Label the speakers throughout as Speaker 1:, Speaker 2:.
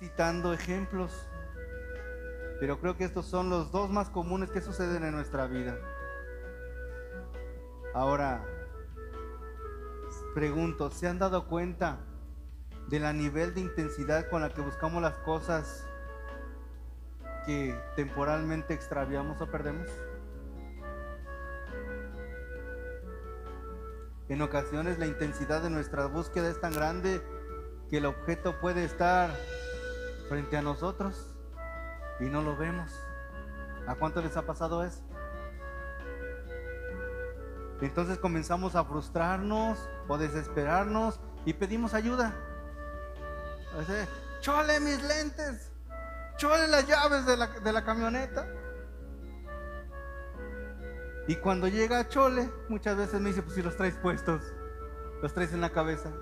Speaker 1: citando ejemplos, pero creo que estos son los dos más comunes que suceden en nuestra vida. Ahora, pregunto, ¿se han dado cuenta de la nivel de intensidad con la que buscamos las cosas que temporalmente extraviamos o perdemos? En ocasiones la intensidad de nuestra búsqueda es tan grande que el objeto puede estar frente a nosotros y no lo vemos. ¿A cuánto les ha pasado eso? Entonces comenzamos a frustrarnos o desesperarnos y pedimos ayuda. Chole mis lentes, chole las llaves de la, de la camioneta. Y cuando llega Chole, muchas veces me dice, pues si los traes puestos, los traes en la cabeza,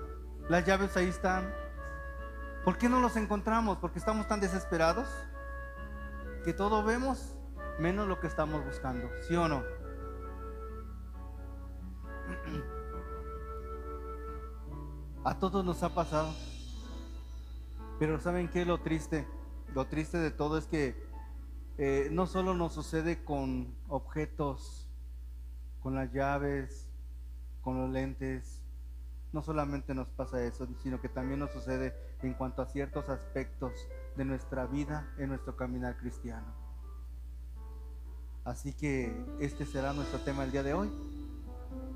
Speaker 1: las llaves ahí están. ¿Por qué no los encontramos? Porque estamos tan desesperados que todo vemos menos lo que estamos buscando, ¿sí o no? A todos nos ha pasado. Pero ¿saben qué es lo triste? Lo triste de todo es que eh, no solo nos sucede con objetos con las llaves, con los lentes. No solamente nos pasa eso, sino que también nos sucede en cuanto a ciertos aspectos de nuestra vida en nuestro caminar cristiano. Así que este será nuestro tema el día de hoy.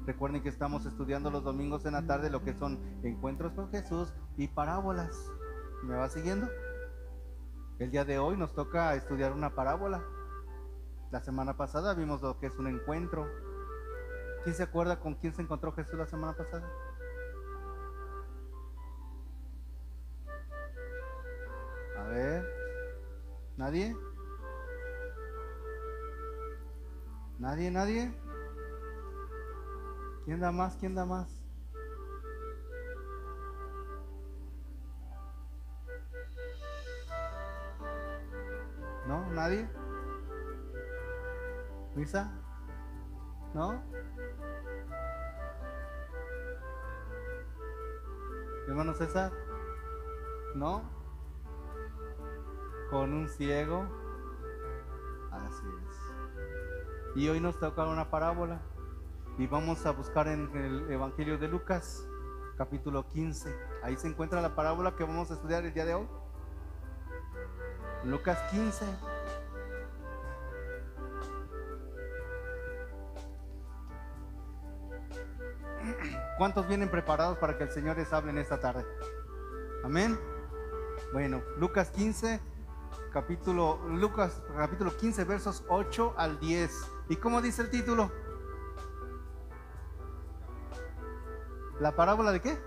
Speaker 1: Recuerden que estamos estudiando los domingos en la tarde lo que son encuentros con Jesús y parábolas. ¿Me va siguiendo? El día de hoy nos toca estudiar una parábola. La semana pasada vimos lo que es un encuentro ¿Quién se acuerda con quién se encontró Jesús la semana pasada? A ver, ¿nadie? ¿Nadie, nadie? ¿Quién da más? ¿Quién da más? ¿No? ¿Nadie? ¿Misa? ¿No? Hermano César, ¿no? Con un ciego. Así es. Y hoy nos toca una parábola. Y vamos a buscar en el Evangelio de Lucas, capítulo 15. Ahí se encuentra la parábola que vamos a estudiar el día de hoy. Lucas 15. ¿Cuántos vienen preparados para que el Señor les hable en esta tarde? Amén. Bueno, Lucas 15, capítulo Lucas capítulo 15 versos 8 al 10. ¿Y cómo dice el título? ¿La parábola de qué?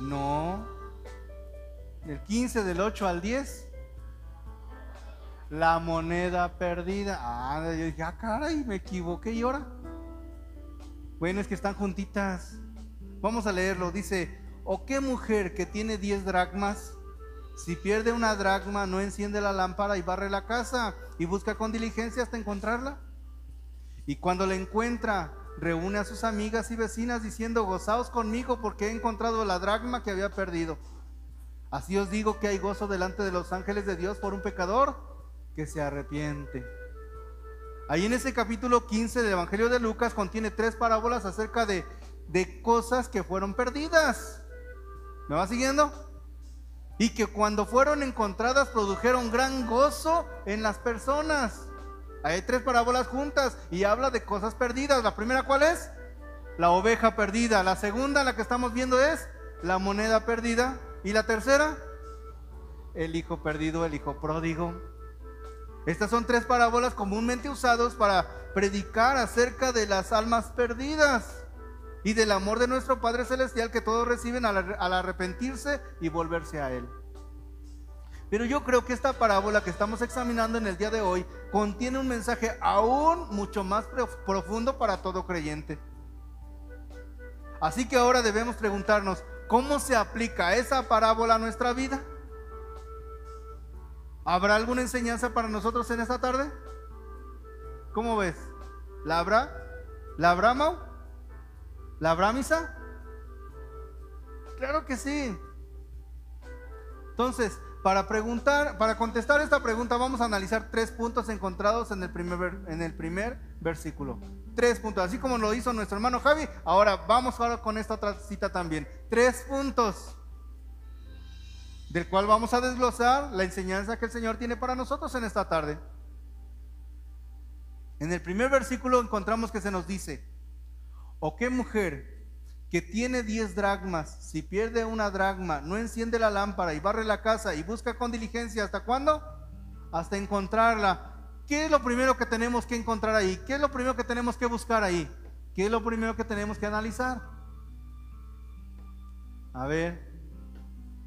Speaker 1: No. El 15 del 8 al 10. La moneda perdida. Ah, yo dije, ah, caray, me equivoqué. ¿Y ahora? Bueno, es que están juntitas. Vamos a leerlo. Dice, ¿o qué mujer que tiene 10 dracmas, si pierde una dracma, no enciende la lámpara y barre la casa y busca con diligencia hasta encontrarla? Y cuando la encuentra, reúne a sus amigas y vecinas diciendo, gozaos conmigo porque he encontrado la dracma que había perdido. Así os digo que hay gozo delante de los ángeles de Dios por un pecador que se arrepiente. Ahí en ese capítulo 15 del Evangelio de Lucas contiene tres parábolas acerca de, de cosas que fueron perdidas. ¿Me va siguiendo? Y que cuando fueron encontradas produjeron gran gozo en las personas. Hay tres parábolas juntas y habla de cosas perdidas. La primera, ¿cuál es? La oveja perdida. La segunda, la que estamos viendo, es la moneda perdida. Y la tercera, el hijo perdido, el hijo pródigo. Estas son tres parábolas comúnmente usadas para predicar acerca de las almas perdidas y del amor de nuestro Padre Celestial que todos reciben al, arrepentirse y volverse a Él. Pero yo creo que esta parábola que estamos examinando en el día de hoy contiene un mensaje aún mucho más profundo para todo creyente. Así que ahora debemos preguntarnos, ¿cómo se aplica esa parábola a nuestra vida? ¿Habrá alguna enseñanza para nosotros en esta tarde? ¿Cómo ves? ¿La habrá? ¿La habrá, Mau? ¿La habrá, Misa? Claro que sí. Entonces, para preguntar, para contestar esta pregunta, vamos a analizar tres puntos encontrados en el primer, en el primer versículo. Tres puntos, así como lo hizo nuestro hermano Javi. Ahora vamos ahora con esta otra cita también. Tres puntos del cual vamos a desglosar la enseñanza que el Señor tiene para nosotros en esta tarde. En el primer versículo encontramos que se nos dice, ¿o qué mujer que tiene 10 dragmas, si pierde una dragma, no enciende la lámpara y barre la casa y busca con diligencia, ¿hasta cuándo? Hasta encontrarla. ¿Qué es lo primero que tenemos que encontrar ahí? ¿Qué es lo primero que tenemos que buscar ahí? ¿Qué es lo primero que tenemos que analizar? A ver,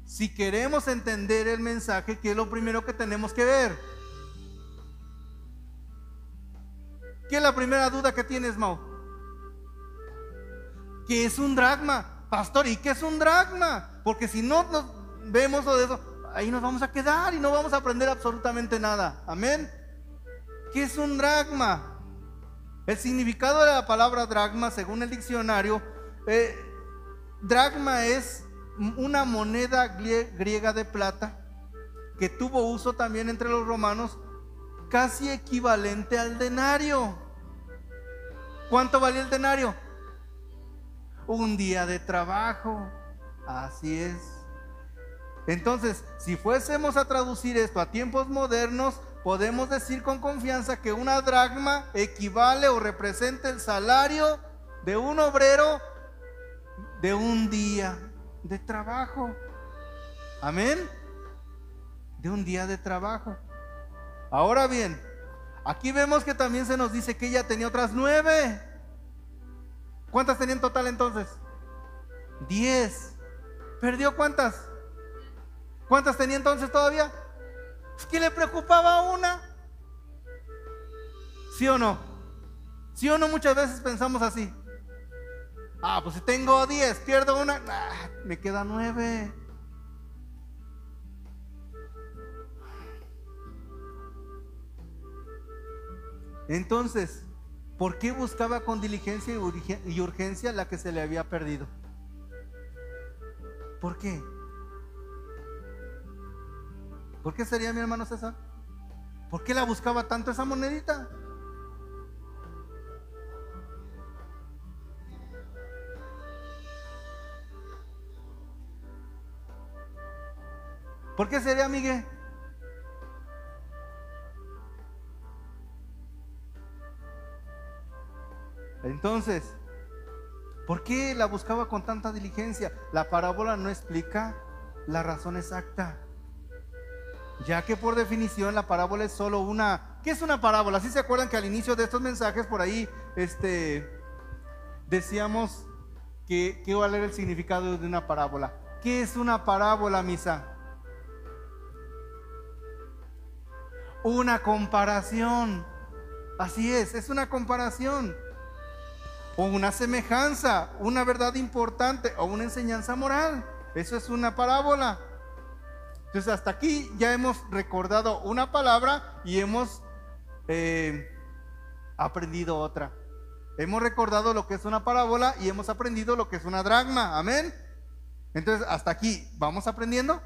Speaker 1: si queremos entender el mensaje, ¿qué es lo primero que tenemos que ver? ¿Qué es la primera duda que tienes, Mau? ¿Qué es un dragma? Pastor, ¿y qué es un dragma? Porque si no nos vemos de eso, ahí nos vamos a quedar y no vamos a aprender absolutamente nada. Amén. ¿Qué es un dragma? El significado de la palabra dragma, según el diccionario, eh, dragma es una moneda griega de plata que tuvo uso también entre los romanos, casi equivalente al denario. ¿Cuánto valía el denario? Un día de trabajo. Así es. Entonces, si fuésemos a traducir esto a tiempos modernos, podemos decir con confianza que una dragma equivale o representa el salario de un obrero de un día de trabajo. Amén. De un día de trabajo. Ahora bien, aquí vemos que también se nos dice que ella tenía otras nueve. ¿Cuántas tenía en total entonces? Diez. ¿Perdió cuántas? ¿Cuántas tenía entonces todavía? Es que le preocupaba una. ¿Sí o no? ¿Sí o no? Muchas veces pensamos así. Ah, pues si tengo 10, pierdo una, ah, me queda 9. Entonces, ¿por qué buscaba con diligencia y urgencia la que se le había perdido? ¿Por qué? ¿Por qué sería mi hermano César? ¿Por qué la buscaba tanto esa monedita? ¿Por qué sería Miguel? Entonces, ¿por qué la buscaba con tanta diligencia? La parábola no explica la razón exacta. Ya que por definición la parábola es solo una... ¿Qué es una parábola? ¿Sí se acuerdan que al inicio de estos mensajes por ahí este, decíamos que, que a leer el significado de una parábola? ¿Qué es una parábola, misa? una comparación. Así es, es una comparación. O una semejanza, una verdad importante o una enseñanza moral. Eso es una parábola. Entonces hasta aquí ya hemos recordado una palabra y hemos eh, aprendido otra. Hemos recordado lo que es una parábola y hemos aprendido lo que es una dragma. Amén. Entonces hasta aquí vamos aprendiendo.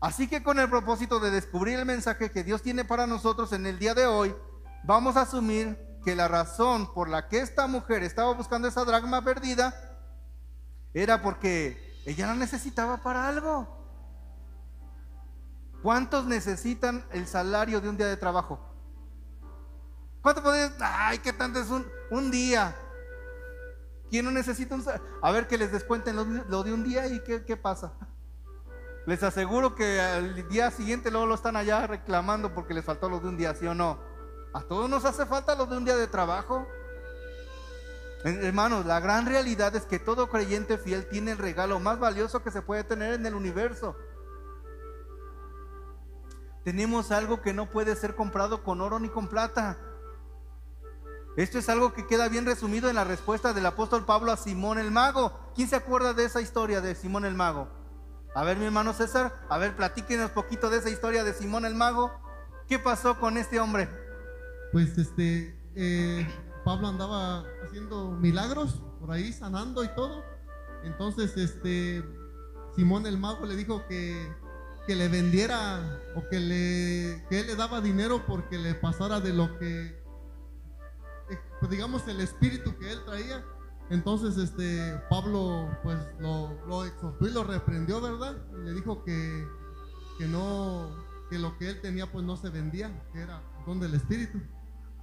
Speaker 1: Así que con el propósito de descubrir el mensaje que Dios tiene para nosotros en el día de hoy, vamos a asumir que la razón por la que esta mujer estaba buscando esa dragma perdida era porque ella la necesitaba para algo. ¿Cuántos necesitan el salario de un día de trabajo? ¿Cuántos pueden? Ay, qué tanto es un, un día. ¿Quién no necesita un A ver que les descuenten lo, de un día y qué, qué pasa. Les aseguro que al día siguiente luego lo están allá reclamando porque les faltó lo de un día, ¿sí o no? A todos nos hace falta lo de un día de trabajo. Hermanos, la gran realidad es que todo creyente fiel tiene el regalo más valioso que se puede tener en el universo. Tenemos algo que no puede ser comprado con oro ni con plata. Esto es algo que queda bien resumido en la respuesta del apóstol Pablo a Simón el mago. ¿Quién se acuerda de esa historia de Simón el mago? A ver, mi hermano César, a ver, platíquenos poquito de esa historia de Simón el Mago. ¿Qué pasó con este hombre?
Speaker 2: Pues este, eh, Pablo andaba haciendo milagros por ahí, sanando y todo. Entonces, este, Simón el mago le dijo que, que le vendiera o que, le, que él le daba dinero porque le pasara de lo que, eh, pues digamos, el espíritu que él traía. Entonces, este, Pablo, pues, lo, lo exhortó y lo reprendió, ¿verdad? Y le dijo que, que no, que lo que él tenía, pues, no se vendía, que era don del espíritu.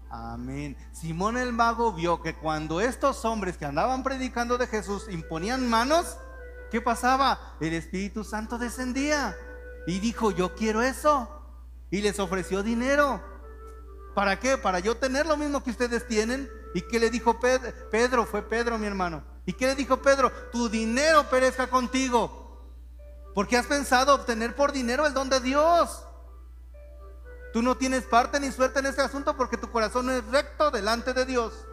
Speaker 1: Amén. Simón el mago vio que cuando estos hombres que andaban predicando de Jesús imponían manos, ¿qué pasaba? El Espíritu Santo descendía y dijo, yo quiero eso. Y les ofreció dinero. ¿Para qué? Para yo tener lo mismo que ustedes tienen. ¿Y qué le dijo Pedro? Pedro? Fue Pedro, mi hermano. ¿Y qué le dijo Pedro? Tu dinero perezca contigo. Porque has pensado obtener por dinero el don de Dios. Tú no tienes parte ni suerte en este asunto porque tu corazón es recto delante de Dios.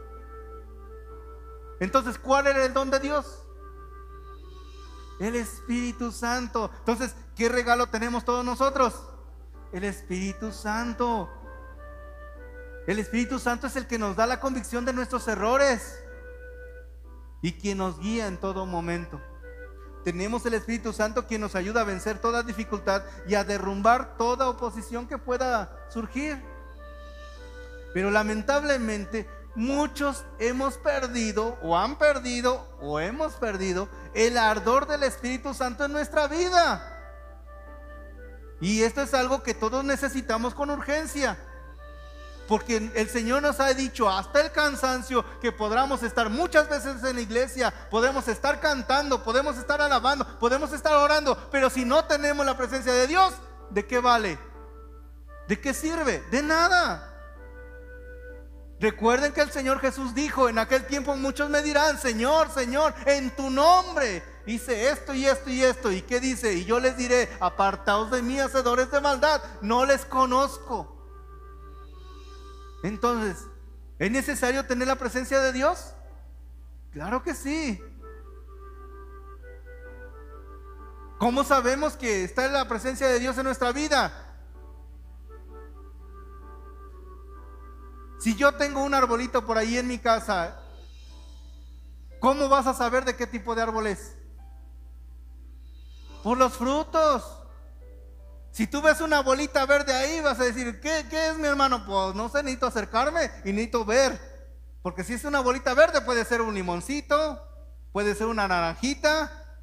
Speaker 1: Entonces, ¿cuál era el don de Dios? El Espíritu Santo. Entonces, ¿qué regalo tenemos todos nosotros? El Espíritu Santo. El Espíritu Santo es el que nos da la convicción de nuestros errores y quien nos guía en todo momento. Tenemos el Espíritu Santo quien nos ayuda a vencer toda dificultad y a derrumbar toda oposición que pueda surgir. Pero lamentablemente muchos hemos perdido o han perdido o hemos perdido el ardor del Espíritu Santo en nuestra vida. Y esto es algo que todos necesitamos con urgencia. Porque el Señor nos ha dicho hasta el cansancio que podamos estar muchas veces en la iglesia, podemos estar cantando, podemos estar alabando, podemos estar orando, pero si no tenemos la presencia de Dios, ¿de qué vale? ¿De qué sirve? De nada. Recuerden que el Señor Jesús dijo, en aquel tiempo muchos me dirán, Señor, Señor, en tu nombre hice esto y esto y esto. ¿Y qué dice? Y yo les diré, apartaos de mí, hacedores de maldad, no les conozco. Entonces, ¿es necesario tener la presencia de Dios? Claro que sí. ¿Cómo sabemos que está la presencia de Dios en nuestra vida? Si yo tengo un arbolito por ahí en mi casa, ¿cómo vas a saber de qué tipo de árbol es? Por los frutos. Si tú ves una bolita verde ahí, vas a decir, ¿qué, es mi hermano? Pues no sé, necesito acercarme y necesito ver. Porque si es una bolita verde, puede ser un limoncito, puede ser una naranjita,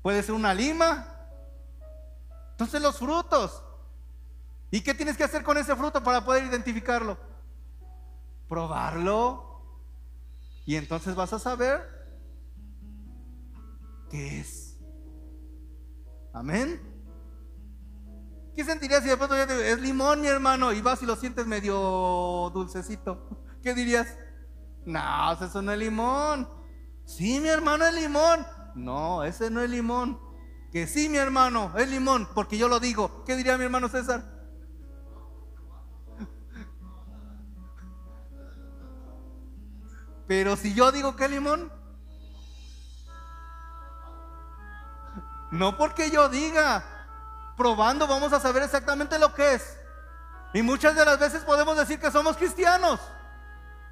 Speaker 1: puede ser una lima. Entonces los frutos. ¿Y qué tienes que hacer con ese fruto para poder identificarlo? Probarlo. Y entonces vas a saber qué es. Amén. ¿Qué sentirías si de pronto ya te, es limón, mi hermano, y vas y lo sientes medio dulcecito? ¿Qué dirías? No, eso no es limón. Sí, mi hermano, es limón. No, ese no es limón. Que sí, mi hermano, es limón, porque yo lo digo. ¿Qué diría mi hermano César? Pero si yo digo que es limón, no porque yo diga, probando vamos a saber exactamente lo que es. Y muchas de las veces podemos decir que somos cristianos.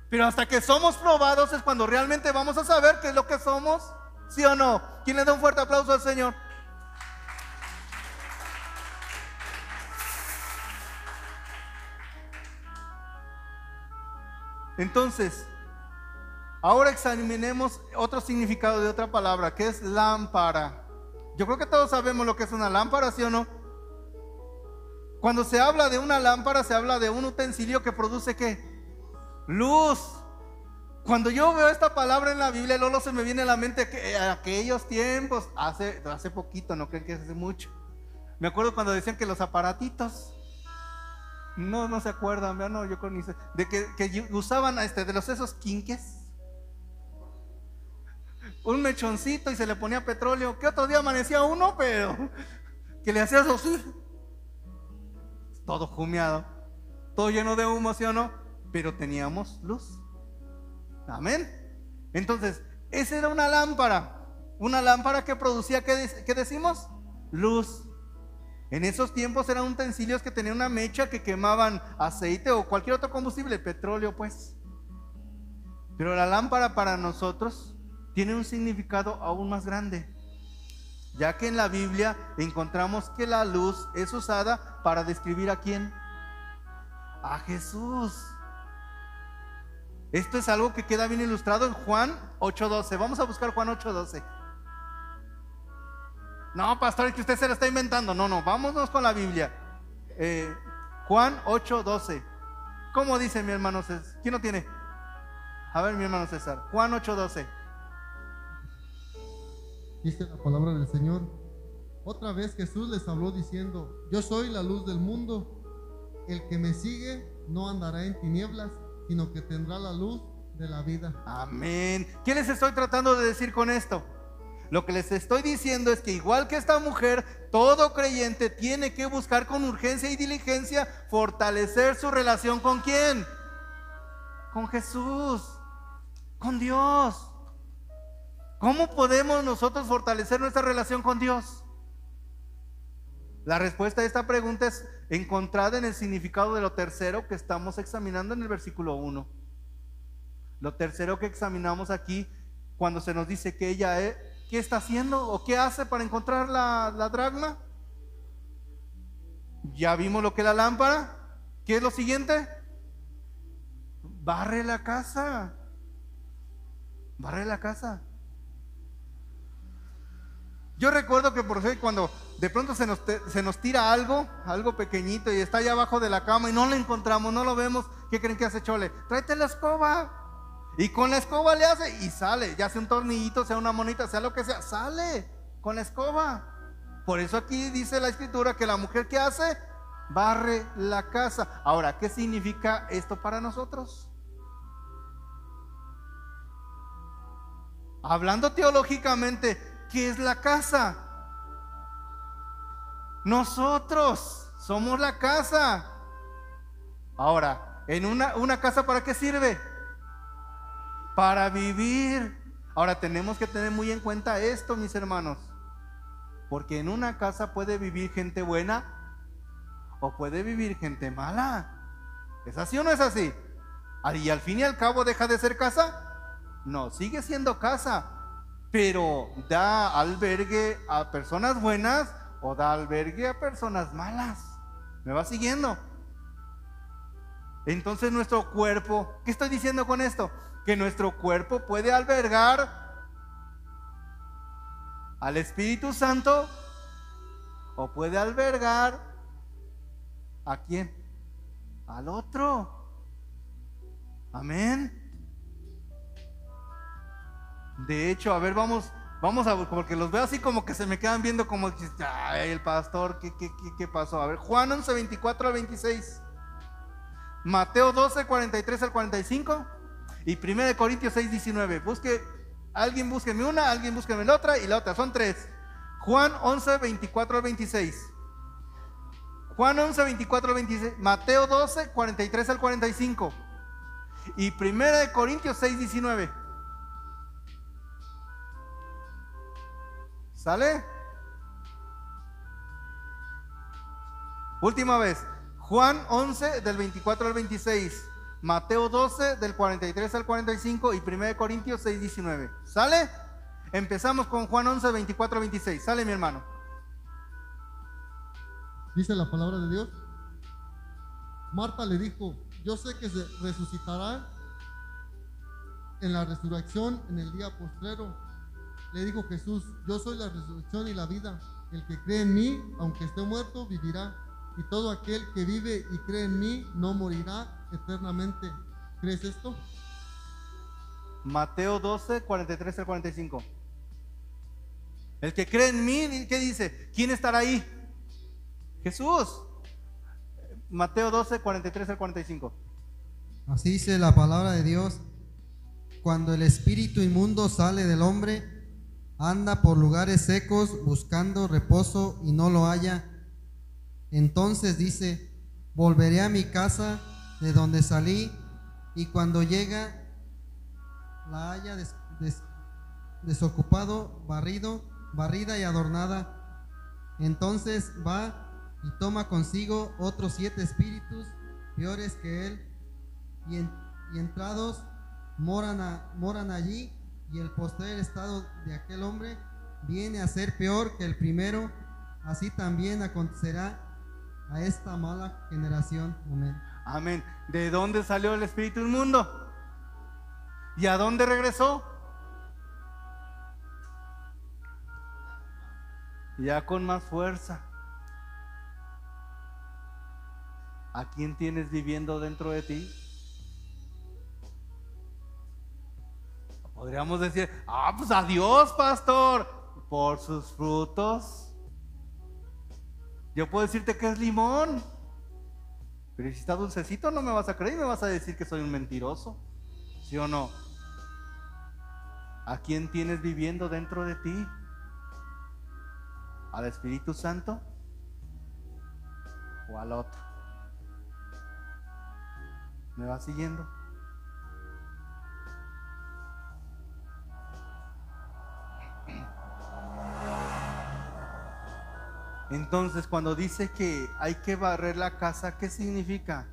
Speaker 1: Pero hasta que somos probados es cuando realmente vamos a saber qué es lo que somos. ¿Sí o no? ¿Quién le da un fuerte aplauso al Señor? Entonces, ahora examinemos otro significado de otra palabra, que es lámpara. Yo creo que todos sabemos lo que es una lámpara, ¿sí o no? Cuando se habla de una lámpara, se habla de un utensilio que produce qué? Luz. Cuando yo veo esta palabra en la Biblia, Lolo se me viene a la mente que aquellos tiempos, hace, hace poquito, no creen que hace mucho. Me acuerdo cuando decían que los aparatitos, no, no se acuerdan, no, yo con de que, que usaban este, de los esos quinques un mechoncito y se le ponía petróleo. Que otro día amanecía uno, pero que le hacía así. Todo humeado, todo lleno de humo, ¿sí o no? Pero teníamos luz. Amén. Entonces, esa era una lámpara. Una lámpara que producía, ¿qué, qué decimos? Luz. En esos tiempos eran utensilios que tenían una mecha que quemaban aceite o cualquier otro combustible, petróleo pues. Pero la lámpara para nosotros tiene un significado aún más grande. ya que en la Biblia encontramos que la luz es usada para describir a quién? A Jesús. Esto es algo que queda bien ilustrado en Juan 8.12. Vamos a buscar Juan 8.12. No, pastor, es que usted se lo está inventando. No, no, vámonos con la Biblia. Eh, Juan 8.12. ¿Cómo dice mi hermano César? ¿Quién no tiene? A ver, mi hermano César. Juan 8.12.
Speaker 2: Dice la palabra del Señor. Otra vez Jesús les habló diciendo, yo soy la luz del mundo. El que me sigue no andará en tinieblas, sino que tendrá la luz de la vida.
Speaker 1: Amén. ¿Qué les estoy tratando de decir con esto? Lo que les estoy diciendo es que igual que esta mujer, todo creyente tiene que buscar con urgencia y diligencia fortalecer su relación con quién? Con Jesús, con Dios. ¿Cómo podemos nosotros fortalecer nuestra relación con Dios? La respuesta a esta pregunta es encontrada en el significado de lo tercero que estamos examinando en el versículo 1. Lo tercero que examinamos aquí, cuando se nos dice que ella, es, ¿qué está haciendo o qué hace para encontrar la, la dragma? Ya vimos lo que es la lámpara. ¿Qué es lo siguiente? Barre la casa. Barre la casa. Yo recuerdo que por ejemplo cuando de pronto se nos, se nos tira algo, algo pequeñito y está allá abajo de la cama y no lo encontramos, no lo vemos, ¿qué creen que hace Chole? Tráete la escoba. Y con la escoba le hace y sale, ya sea un tornillito, sea una monita, sea lo que sea, sale con la escoba. Por eso aquí dice la escritura que la mujer que hace barre la casa. Ahora, ¿qué significa esto para nosotros? Hablando teológicamente, ¿qué es la casa? Nosotros somos la casa. Ahora, ¿en una, una casa para qué sirve? Para vivir. Ahora tenemos que tener muy en cuenta esto, mis hermanos. Porque en una casa puede vivir gente buena o puede vivir gente mala. ¿Es así o no es así? Y al fin y al cabo deja de ser casa. No, sigue siendo casa, pero da albergue a personas buenas o da albergue a personas malas. ¿Me va siguiendo? Entonces nuestro cuerpo, ¿qué estoy diciendo con esto? Que nuestro cuerpo puede albergar al Espíritu Santo o puede albergar a quién? Al otro. Amén. De hecho, a ver, vamos, vamos a porque los veo así como que se me quedan viendo como ay, el pastor, ¿qué, qué, qué, qué pasó? A ver, Juan 11, 24 al 26. Mateo 12, 43 al 45. Y 1 Corintios 6, 19. Busque, alguien búsqueme una, alguien búsqueme la otra y la otra. Son tres. Juan 11, 24 al 26. Juan 11, 24 al 26. Mateo 12, 43 al 45. Y 1 Corintios 6, 19. ¿Sale? Última vez. Juan 11 del 24 al 26. Mateo 12 del 43 al 45 y 1 Corintios 6, 19. ¿Sale? Empezamos con Juan 11, 24 al 26. ¿Sale mi hermano?
Speaker 2: Dice la palabra de Dios. Marta le dijo, yo sé que se resucitará en la resurrección en el día postrero le dijo Jesús, yo soy la resurrección y la vida. El que cree en mí, aunque esté muerto, vivirá. Y todo aquel que vive y cree en mí, no morirá eternamente. ¿Crees esto?
Speaker 1: Mateo 12, 43 al 45. El que cree en mí, ¿qué dice? ¿Quién estará ahí? Jesús. Mateo 12, 43 al 45.
Speaker 3: Así dice la palabra de Dios. Cuando el espíritu inmundo sale del hombre, anda por lugares secos buscando reposo y no lo halla. Entonces dice, volveré a mi casa de donde salí y cuando llega la haya desocupado, barrido, barrida y adornada. Entonces va y toma consigo otros siete espíritus peores que él y, y entrados moran, a, moran allí y el postrer estado de aquel hombre viene a ser peor que el primero, así también acontecerá a esta mala generación. Amén.
Speaker 1: Amén. ¿De dónde salió el espíritu inmundo? ¿Y a dónde regresó? Ya con más fuerza. ¿A quién tienes viviendo dentro de ti? Podríamos decir, ah, pues a Dios, pastor, por sus frutos. Yo puedo decirte que es limón, pero si está dulcecito no me vas a creer y me vas a decir que soy un mentiroso, ¿sí o no? ¿A quién tienes viviendo dentro de ti? ¿Al Espíritu Santo o al otro? ¿Me va siguiendo? Entonces, cuando dice que hay que barrer la casa, ¿qué significa?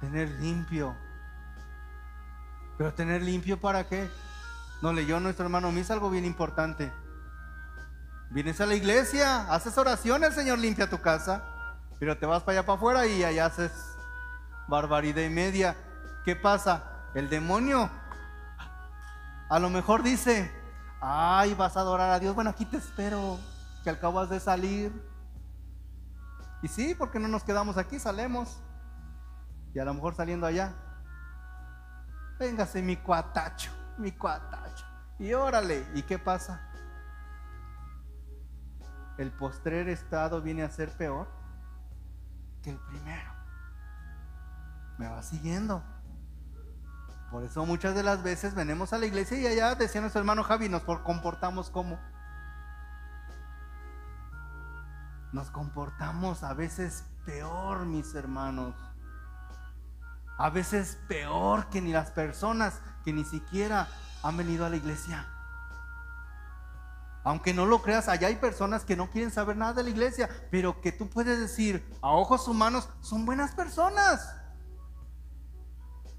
Speaker 1: Tener limpio. Pero tener limpio para qué? No leyó nuestro hermano Misa algo bien importante. Vienes a la iglesia, haces oración, el Señor limpia tu casa, pero te vas para allá para afuera y allá haces barbaridad y media. ¿Qué pasa? El demonio a lo mejor dice, ay, vas a adorar a Dios, bueno, aquí te espero que acabas de salir. Y sí, porque no nos quedamos aquí, salemos. Y a lo mejor saliendo allá, véngase mi cuatacho, mi cuatacho. Y órale, ¿y qué pasa? El postrer estado viene a ser peor que el primero. Me va siguiendo. Por eso muchas de las veces venimos a la iglesia y allá decía nuestro hermano Javi, nos comportamos como nos comportamos a veces peor, mis hermanos. A veces peor que ni las personas que ni siquiera han venido a la iglesia. Aunque no lo creas, allá hay personas que no quieren saber nada de la iglesia, pero que tú puedes decir, a ojos humanos, son buenas personas.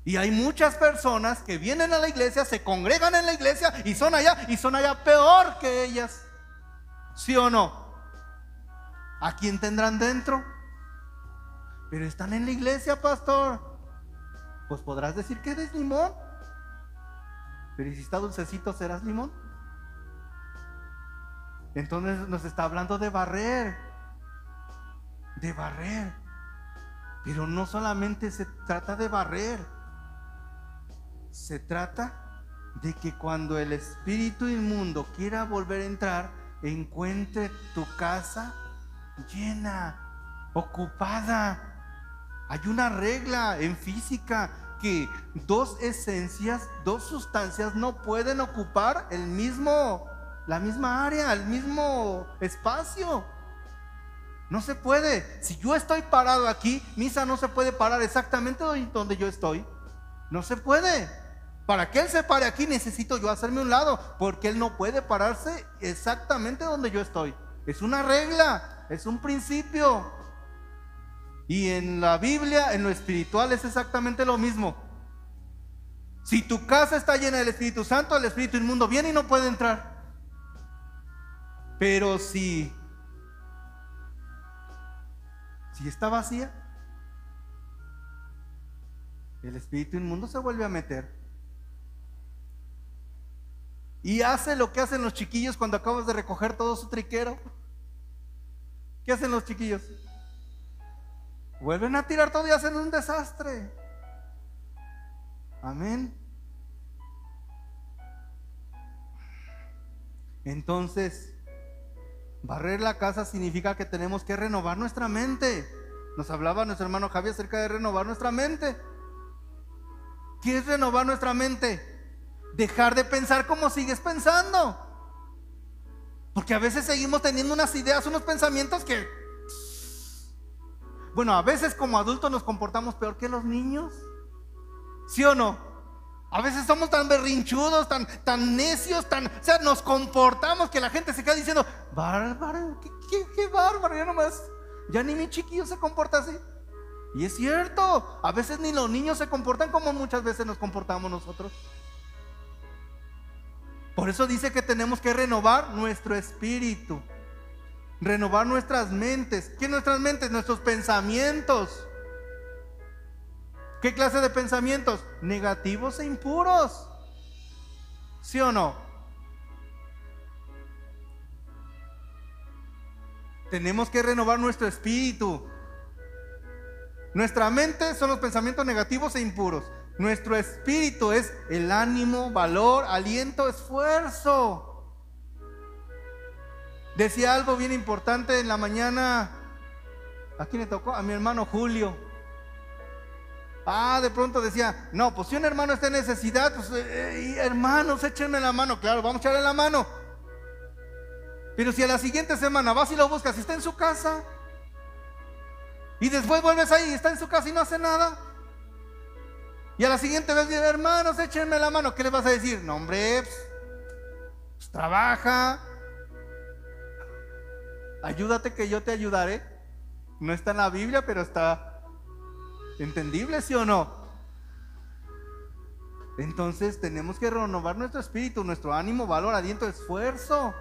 Speaker 1: Y hay muchas personas que vienen a la iglesia, se congregan en la iglesia y son allá, y son allá peor que ellas. ¿Sí o no? ¿A quién tendrán dentro? Pero están en la iglesia, pastor. Pues podrás decir que eres limón. Pero si está dulcecito, serás limón. Entonces nos está hablando de barrer. De barrer. Pero no solamente se trata de barrer. Se trata de que cuando el espíritu inmundo quiera volver a entrar, encuentre tu casa llena, ocupada. Hay una regla en física que dos esencias, dos sustancias no pueden ocupar el mismo, la misma área, el mismo espacio. No se puede. Si yo estoy parado aquí, Misa no se puede parar exactamente donde yo estoy. No se puede. Para que Él se pare aquí necesito yo hacerme un lado, porque Él no puede pararse exactamente donde yo estoy. Es una regla es un principio. Y en la Biblia, en lo espiritual, es exactamente lo mismo. Si tu casa está llena del Espíritu Santo, el Espíritu inmundo viene y no puede entrar. Pero si, si está vacía, el Espíritu inmundo se vuelve a meter. Y hace lo que hacen los chiquillos cuando acabas de recoger todo su triquero. ¿Qué hacen los chiquillos? Vuelven a tirar todo y hacen un desastre. Amén. Entonces, barrer la casa significa que tenemos que renovar nuestra mente. Nos hablaba nuestro hermano Javier acerca de renovar nuestra mente. ¿Qué es renovar nuestra mente? Dejar de pensar como sigues pensando. Porque a veces seguimos teniendo unas ideas, unos pensamientos que... Bueno, a veces como adultos nos comportamos peor que los niños. ¿Sí o no? A veces somos tan berrinchudos, tan, tan necios, tan... O sea, nos comportamos que la gente se queda diciendo, bárbaro, qué, bárbaro, ya nomás, ya ni mi chiquillo se comporta así. Y es cierto, a veces ni los niños se comportan como muchas veces nos comportamos nosotros. Por eso dice que tenemos que renovar nuestro espíritu, renovar nuestras mentes. ¿Qué nuestras mentes? Nuestros pensamientos. ¿Qué clase de pensamientos? Negativos e impuros. ¿Sí o no? Tenemos que renovar nuestro espíritu. Nuestra mente son los pensamientos negativos e impuros. Nuestro espíritu es el ánimo, valor, aliento, esfuerzo. Decía algo bien importante en la mañana. ¿A quién le tocó? A mi hermano Julio. Ah, de pronto decía, no, pues si un hermano está en necesidad, pues eh, hermanos, échenme la mano. Claro, vamos a echarle la mano. Pero si a la siguiente semana vas y lo buscas y está en su casa, y después vuelves ahí y está en su casa y no hace nada, y a la siguiente vez hermanos, échenme la mano, ¿qué le vas a decir? No, hombre, pues, pues trabaja, ayúdate que yo te ayudaré. No está en la Biblia, pero está entendible, ¿sí o no? Entonces tenemos que renovar nuestro espíritu, nuestro ánimo, valor, aliento, esfuerzo.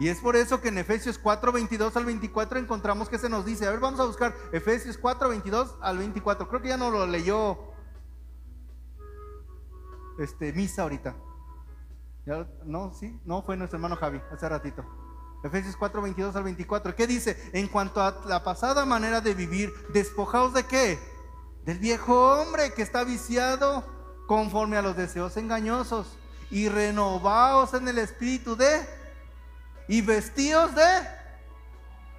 Speaker 1: Y es por eso que en Efesios 4, 22 al 24 encontramos que se nos dice, a ver, vamos a buscar Efesios 4, 22 al 24. Creo que ya no lo leyó este, Misa ahorita. no, sí, no fue nuestro hermano Javi, hace ratito. Efesios 4, 22 al 24. ¿Qué dice? En cuanto a la pasada manera de vivir, despojaos de qué? Del viejo hombre que está viciado conforme a los deseos engañosos y renovaos en el espíritu de y vestidos de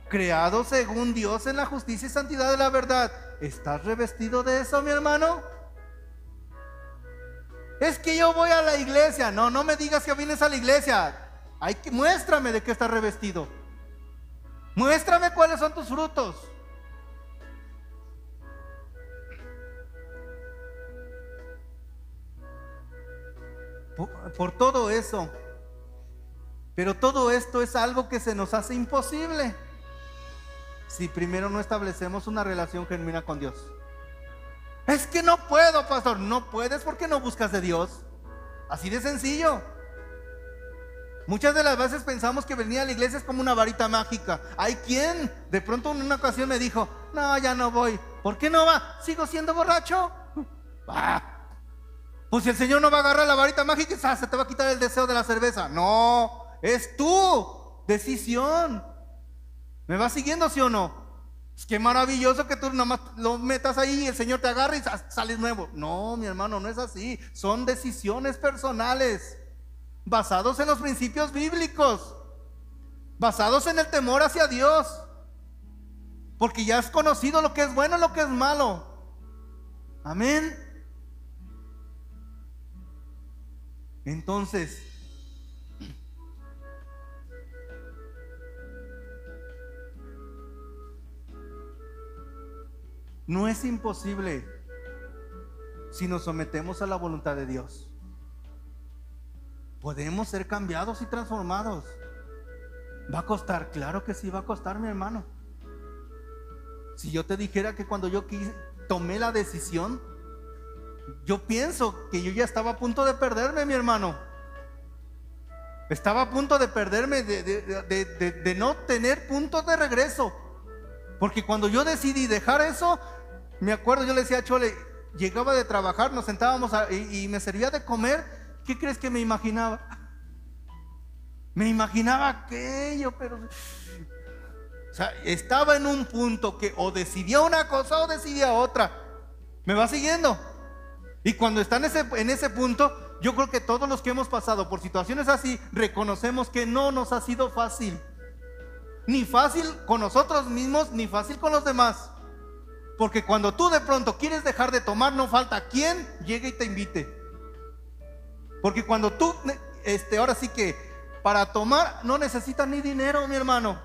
Speaker 1: creados según Dios en la justicia y santidad de la verdad. ¿Estás revestido de eso, mi hermano? Es que yo voy a la iglesia. No, no me digas que vienes a la iglesia. Hay que muéstrame de qué estás revestido. Muéstrame cuáles son tus frutos. por todo eso, pero todo esto es algo que se nos hace imposible si primero no establecemos una relación genuina con Dios. Es que no puedo, pastor. No puedes porque no buscas de Dios. Así de sencillo. Muchas de las veces pensamos que venir a la iglesia es como una varita mágica. Hay quien de pronto en una ocasión me dijo, no, ya no voy. ¿Por qué no va? ¿Sigo siendo borracho? Pues si el Señor no va a agarrar la varita mágica, se te va a quitar el deseo de la cerveza. No, es tu decisión. ¿Me va siguiendo, sí o no? Es que maravilloso que tú nomás lo metas ahí y el Señor te agarre y sales nuevo. No, mi hermano, no es así. Son decisiones personales, basados en los principios bíblicos, basados en el temor hacia Dios. Porque ya has conocido lo que es bueno y lo que es malo. Amén. Entonces, No es imposible si nos sometemos a la voluntad de Dios. Podemos ser cambiados y transformados. ¿Va a costar? Claro que sí va a costar, mi hermano. Si yo te dijera que cuando yo tomé la decisión, yo pienso que yo ya estaba a punto de perderme, mi hermano. Estaba a punto de perderme, de, de no tener puntos de regreso. Porque cuando yo decidí dejar eso, me acuerdo, yo le decía a Chole, llegaba de trabajar, nos sentábamos y, me servía de comer. ¿Qué crees que me imaginaba? Me imaginaba aquello, pero... O sea, estaba en un punto que o decidía una cosa o decidía otra. ¿Me va siguiendo? Y cuando está en ese, en ese punto, yo creo que todos los que hemos pasado por situaciones así, reconocemos que no nos ha sido fácil. Ni fácil con nosotros mismos, ni fácil con los demás. Porque cuando tú de pronto quieres dejar de tomar, no falta quien llegue y te invite. Porque cuando tú, este, ahora sí que para tomar no necesitas ni dinero, mi hermano.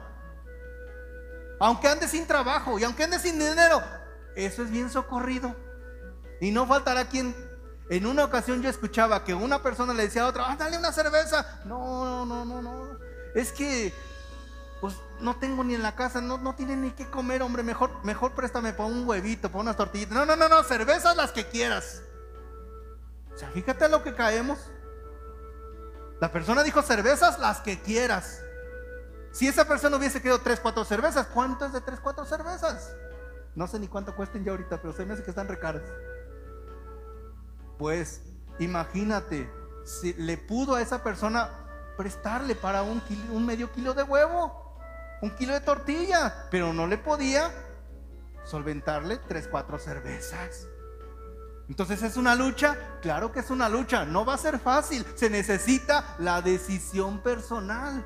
Speaker 1: Aunque andes sin trabajo y aunque andes sin dinero, eso es bien socorrido. Y no faltará quien, en una ocasión yo escuchaba que una persona le decía a otra, ah, dale una cerveza. No, no, no, no. Es que pues no tengo ni en la casa, no, no tienen ni qué comer, hombre, mejor, mejor préstame para un huevito, para unas tortillitas. No, no, no, no, cervezas las que quieras. O sea, fíjate lo que caemos. La persona dijo cervezas, las que quieras. Si esa persona hubiese querido tres, cuatro cervezas, ¿cuánto es de tres, cuatro cervezas? No sé ni cuánto cuesten ya ahorita, pero se me hace que están recaras. Pues imagínate, si le pudo a esa persona prestarle para un medio kilo de huevo, un kilo de tortilla, pero no le podía solventarle tres, cuatro cervezas. Entonces es una lucha, claro que es una lucha, no va a ser fácil, se necesita la decisión personal.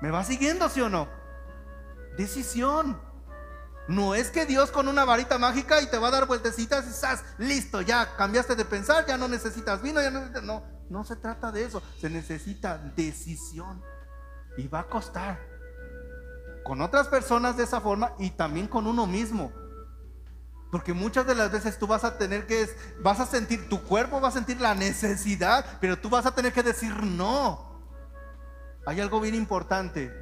Speaker 1: ¿Me va siguiendo, sí o no? Decisión. No es que Dios con una varita mágica y te va a dar vueltecitas y estás listo, ya cambiaste de pensar, ya no necesitas vino, ya no, no, no se trata de eso, se necesita decisión y va a costar. Con otras personas de esa forma y también con uno mismo. Porque muchas de las veces tú vas a tener que, vas a sentir, tu cuerpo va a sentir la necesidad, pero tú vas a tener que decir no. Hay algo bien importante.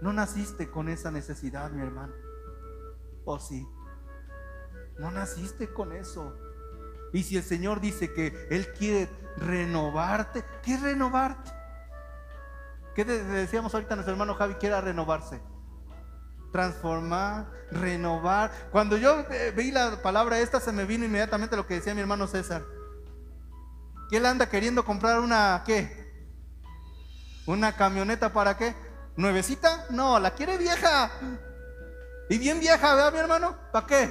Speaker 1: No naciste con esa necesidad, mi hermano. ¿O sí? No naciste con eso. Y si el Señor dice que Él quiere renovarte, ¿qué es renovarte? ¿Qué decíamos ahorita nuestro hermano Javi? Quiera renovarse. Transformar, renovar. Cuando yo eh, vi la palabra esta, se me vino inmediatamente lo que decía mi hermano César. Que él anda queriendo comprar una, ¿qué? Una camioneta para qué? ¿Nuevecita? No, la quiere vieja. Y bien vieja, ¿verdad, mi hermano? ¿Para qué?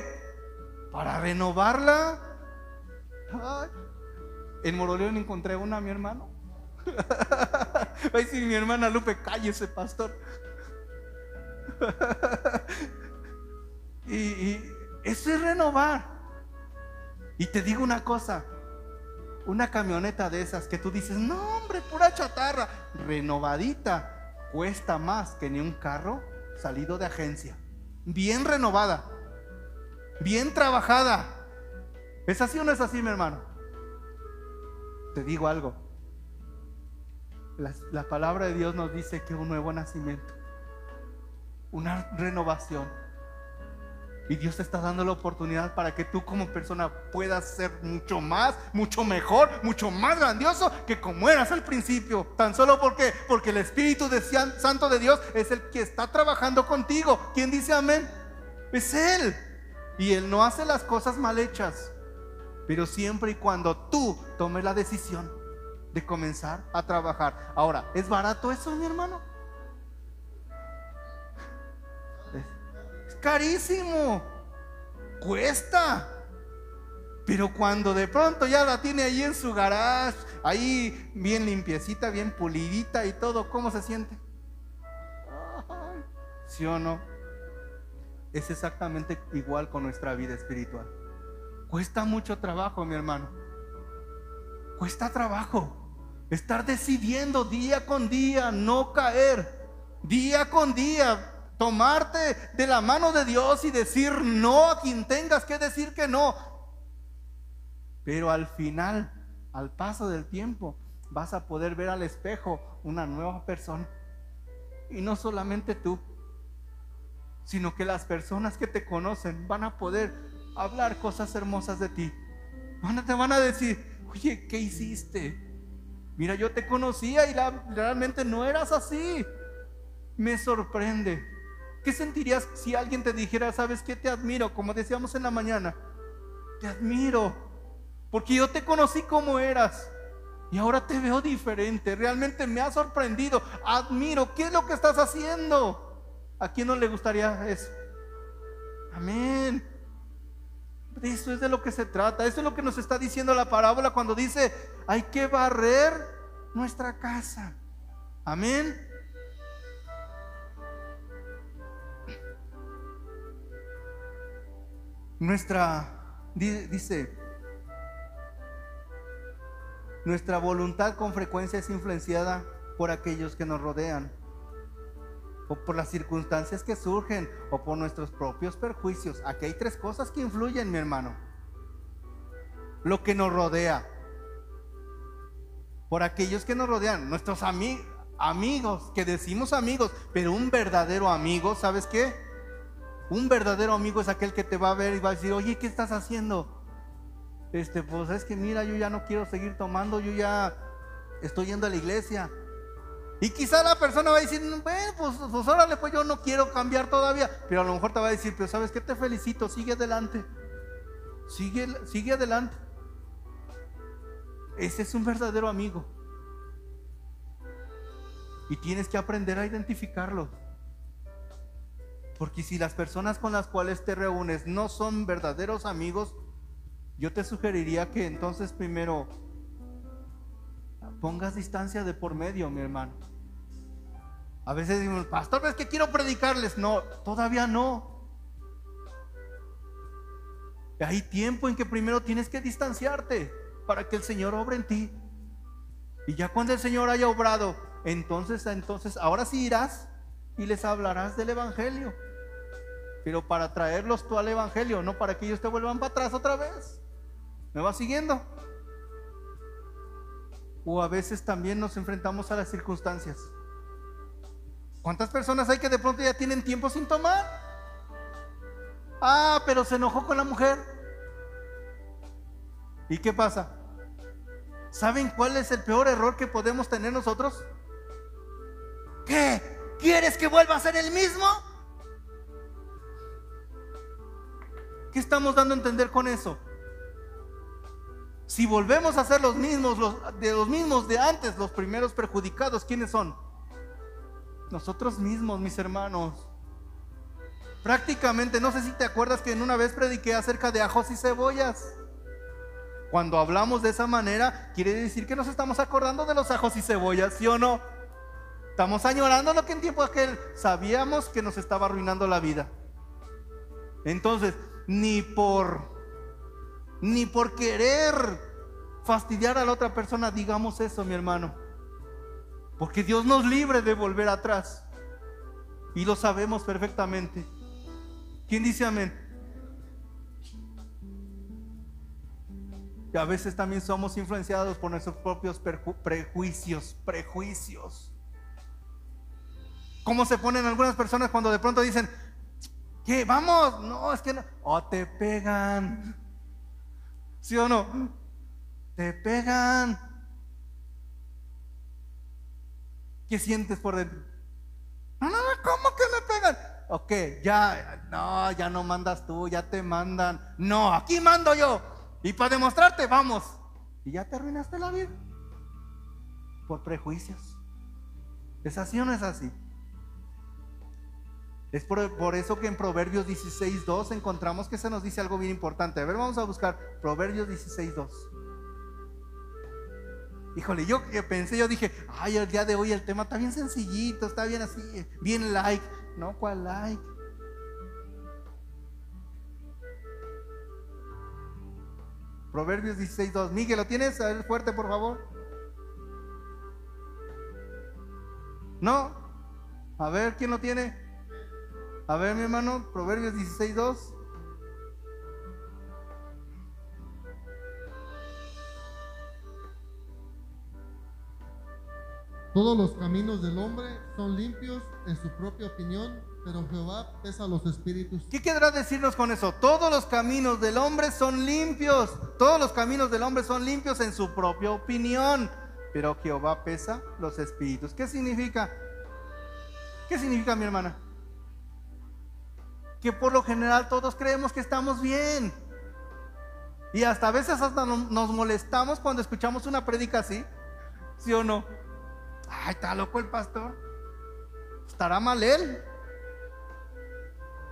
Speaker 1: Para renovarla. En Moroleón encontré una, mi hermano. Ay, si mi hermana Lupe, cállese, pastor. y eso es renovar. Y te digo una cosa, una camioneta de esas que tú dices, no hombre, pura chatarra, renovadita, cuesta más que ni un carro salido de agencia bien renovada, bien trabajada. ¿Es así o no es así, mi hermano? Te digo algo. La, palabra de Dios nos dice que un nuevo nacimiento, una renovación. Y Dios te está dando la oportunidad para que tú como persona puedas ser mucho más, mucho mejor, mucho más grandioso que como eras al principio. Tan solo porque, porque el Espíritu de Santo de Dios es el que está trabajando contigo. ¿Quién dice amén? Es Él. Y Él no hace las cosas mal hechas. Pero siempre y cuando tú tomes la decisión de comenzar a trabajar. Ahora, ¿es barato eso, mi hermano? carísimo, cuesta. Pero cuando de pronto ya la tiene ahí en su garage, ahí bien limpiecita, bien pulidita y todo, ¿cómo se siente? ¿Sí o no? Es exactamente igual con nuestra vida espiritual. Cuesta mucho trabajo, mi hermano. Cuesta trabajo. Estar decidiendo día con día, no caer. Día con día, tomarte de la mano de Dios y decir no a quien tengas que decir que no. Pero al final, al paso del tiempo, vas a poder ver al espejo una nueva persona. Y no solamente tú, sino que las personas que te conocen van a poder hablar cosas hermosas de ti. Van a, te van a decir, oye, ¿qué hiciste? Mira, yo te conocía y realmente no eras así. Me sorprende. ¿Qué sentirías si alguien te dijera, sabes qué, te admiro, como decíamos en la mañana? Te admiro, porque yo te conocí como eras y ahora te veo diferente. Realmente me ha sorprendido. Admiro, ¿qué es lo que estás haciendo? ¿A quién no le gustaría eso? Amén. De eso es de lo que se trata. Eso es lo que nos está diciendo la parábola cuando dice, hay que barrer nuestra casa. Amén. Nuestra, dice, nuestra voluntad con frecuencia es influenciada por aquellos que nos rodean, o por las circunstancias que surgen, o por nuestros propios perjuicios. Aquí hay tres cosas que influyen, mi hermano. Lo que nos rodea, por aquellos que nos rodean, nuestros amigos, que decimos amigos, pero un verdadero amigo, ¿sabes qué? Un verdadero amigo es aquel que te va a ver y va a decir, oye, ¿qué estás haciendo? Este, pues es que mira, yo ya no quiero seguir tomando, yo ya estoy yendo a la iglesia. Y quizá la persona va a decir, bueno, pues, pues órale, pues yo no quiero cambiar todavía. Pero a lo mejor te va a decir, pero sabes que te felicito, sigue adelante. Sigue, sigue adelante. Ese es un verdadero amigo. Y tienes que aprender a identificarlo. Porque si las personas con las cuales te reúnes no son verdaderos amigos, yo te sugeriría que entonces primero pongas distancia de por medio, mi hermano. A veces decimos, pastor, es que quiero predicarles. No, todavía no. Hay tiempo en que primero tienes que distanciarte para que el Señor obre en ti. Y ya cuando el Señor haya obrado, entonces, entonces, ahora sí irás y les hablarás del Evangelio. Pero para traerlos tú al Evangelio, no para que ellos te vuelvan para atrás otra vez. ¿Me vas siguiendo? O a veces también nos enfrentamos a las circunstancias. ¿Cuántas personas hay que de pronto ya tienen tiempo sin tomar? Ah, pero se enojó con la mujer. ¿Y qué pasa? ¿Saben cuál es el peor error que podemos tener nosotros? ¿Qué? ¿Quieres que vuelva a ser el mismo? ¿Qué estamos dando a entender con eso? Si volvemos a ser los mismos, los, de los mismos de antes, los primeros perjudicados, ¿quiénes son? Nosotros mismos, mis hermanos. Prácticamente, no sé si te acuerdas que en una vez prediqué acerca de ajos y cebollas. Cuando hablamos de esa manera, quiere decir que nos estamos acordando de los ajos y cebollas, ¿sí o no? Estamos añorando lo que en tiempo aquel sabíamos que nos estaba arruinando la vida. Entonces, ni por ni por querer fastidiar a la otra persona digamos eso, mi hermano. Porque Dios nos libre de volver atrás. Y lo sabemos perfectamente. ¿Quién dice amén? Y a veces también somos influenciados por nuestros propios prejuicios, prejuicios. ¿Cómo se ponen algunas personas cuando de pronto dicen, ¿qué? Vamos, no, es que no. O te pegan. ¿Sí o no? Te pegan. ¿Qué sientes por dentro? No, no, ¿cómo que me pegan? Ok, ya, no, ya no mandas tú, ya te mandan. No, aquí mando yo. Y para demostrarte, vamos. Y ya te arruinaste la vida. Por prejuicios. ¿Es así o no es así? Es por, eso que en Proverbios 16.2 encontramos que se nos dice algo bien importante. A ver, vamos a buscar Proverbios 16.2. Híjole, yo que pensé, yo dije, ay, el día de hoy el tema está bien sencillito, está bien así, bien like. No, ¿cuál like? Proverbios 16.2. Miguel, ¿lo tienes? A ver, fuerte, por favor. ¿No? A ver, ¿quién lo tiene? A ver, mi hermano, Proverbios 16.2.
Speaker 2: Todos los caminos del hombre son limpios en su propia opinión, pero Jehová pesa los espíritus.
Speaker 1: ¿Qué querrá decirnos con eso? Todos los caminos del hombre son limpios. Todos los caminos del hombre son limpios en su propia opinión, pero Jehová pesa los espíritus. ¿Qué significa? ¿Qué significa, mi hermana? Que por lo general todos creemos que estamos bien. Y hasta a veces hasta nos molestamos cuando escuchamos una predica así. ¿Sí o no? Ay, está loco el pastor. ¿Estará mal él?